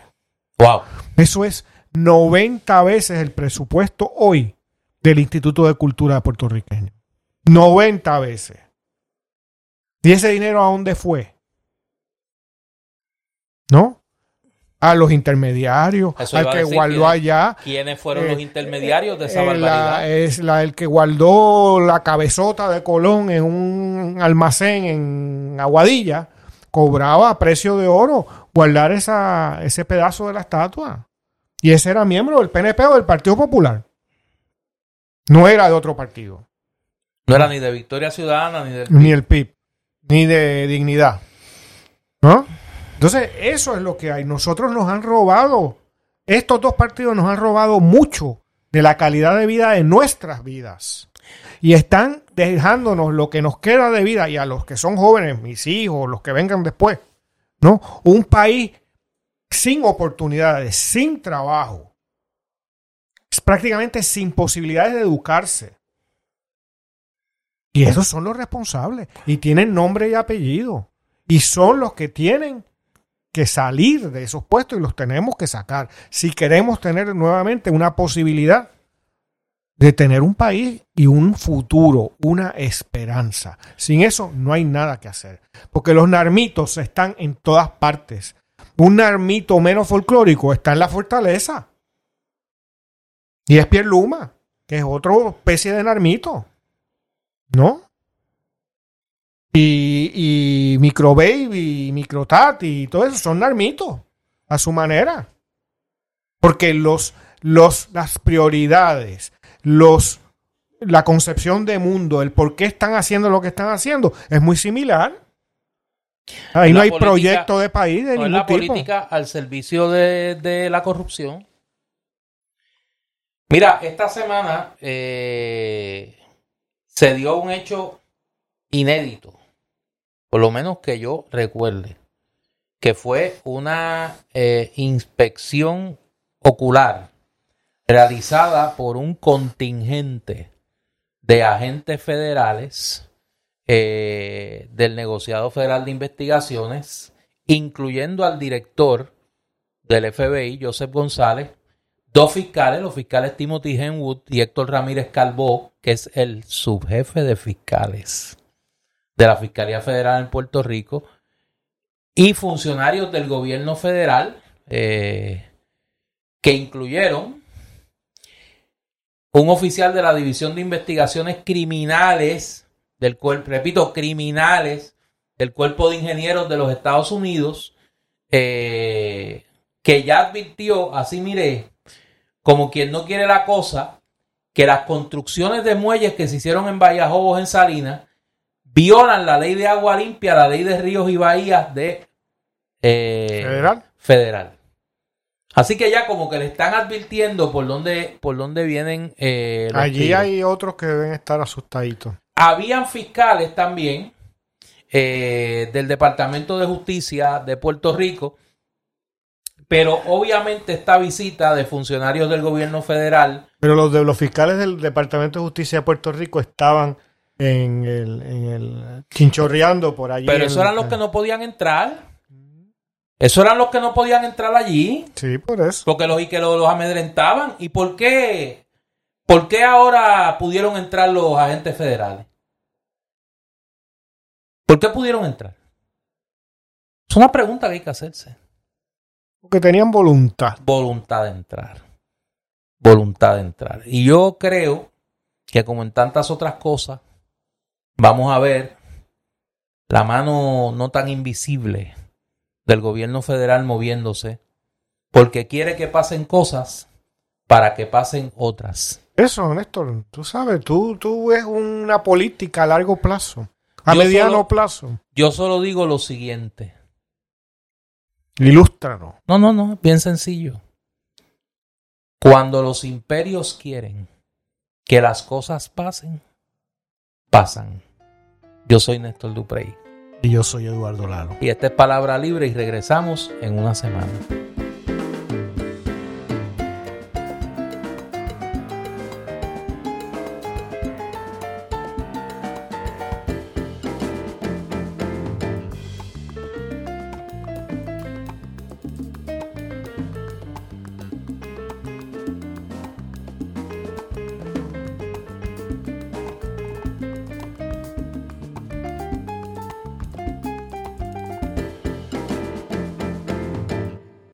Wow. Eso es 90 veces el presupuesto hoy del Instituto de Cultura puertorriqueño. 90 veces. ¿Y ese dinero a dónde fue? ¿No? a los intermediarios, al que guardó allá. ¿Quiénes fueron los eh, intermediarios de esa eh, barbaridad? es la, el que guardó la cabezota de Colón en un almacén en Aguadilla, cobraba a precio de oro guardar esa, ese pedazo de la estatua. Y ese era miembro del PNP o del Partido Popular. No era de otro partido. No era ni de Victoria Ciudadana ni del PIB. Ni el PIB, ni de Dignidad. ¿No? Entonces, eso es lo que hay. Nosotros nos han robado, estos dos partidos nos han robado mucho de la calidad de vida de nuestras vidas. Y están dejándonos lo que nos queda de vida y a los que son jóvenes, mis hijos, los que vengan después, ¿no? Un país sin oportunidades, sin trabajo, prácticamente sin posibilidades de educarse. Y esos son los responsables. Y tienen nombre y apellido. Y son los que tienen que salir de esos puestos y los tenemos que sacar si queremos tener nuevamente una posibilidad de tener un país y un futuro, una esperanza. Sin eso no hay nada que hacer, porque los narmitos están en todas partes. Un narmito menos folclórico está en la fortaleza. Y es Pierluma, que es otra especie de narmito. ¿No? Y, y Microbaby, y Microtat y todo eso son narmitos a su manera. Porque los, los, las prioridades, los, la concepción de mundo, el por qué están haciendo lo que están haciendo, es muy similar. Ahí no hay proyecto de país de no ningún la política al servicio de, de, la corrupción. Mira, esta semana eh, se dio un hecho inédito por lo menos que yo recuerde, que fue una eh, inspección ocular realizada por un contingente de agentes federales eh, del negociado federal de investigaciones, incluyendo al director del FBI, Joseph González, dos fiscales, los fiscales Timothy Henwood y Héctor Ramírez Calvó, que es el subjefe de fiscales de la Fiscalía Federal en Puerto Rico y funcionarios del gobierno federal eh, que incluyeron un oficial de la División de Investigaciones Criminales del cuerpo, repito, criminales del Cuerpo de Ingenieros de los Estados Unidos, eh, que ya advirtió, así miré, como quien no quiere la cosa, que las construcciones de muelles que se hicieron en Vallajobos, en Salinas, violan la ley de agua limpia, la ley de ríos y bahías de eh, ¿Federal? federal. Así que ya como que le están advirtiendo por dónde, por dónde vienen eh, los Allí tiros. hay otros que deben estar asustaditos. Habían fiscales también eh, del Departamento de Justicia de Puerto Rico, pero obviamente esta visita de funcionarios del gobierno federal, Pero los de los fiscales del Departamento de Justicia de Puerto Rico estaban en el, en el chinchorreando por allí. pero esos eran los que no podían entrar. Esos eran los que no podían entrar allí, Sí, por eso. porque los y que los, los amedrentaban. ¿Y por qué? ¿Por qué ahora pudieron entrar los agentes federales? ¿Por qué pudieron entrar? Es una pregunta que hay que hacerse. Porque tenían voluntad. voluntad de entrar. Voluntad de entrar. Y yo creo que como en tantas otras cosas, vamos a ver la mano no tan invisible del gobierno federal moviéndose, porque quiere que pasen cosas para que pasen otras. Eso, Néstor, tú sabes, tú, tú ves una política a largo plazo, a Yo mediano solo- plazo. Yo solo digo lo siguiente. Ilústranos. No, no, no, bien sencillo. Cuando los imperios quieren que las cosas pasen, pasan. Yo soy Néstor Duprey Y yo soy Eduardo Lalo. y esta es Palabra Libre y regresamos en una semana.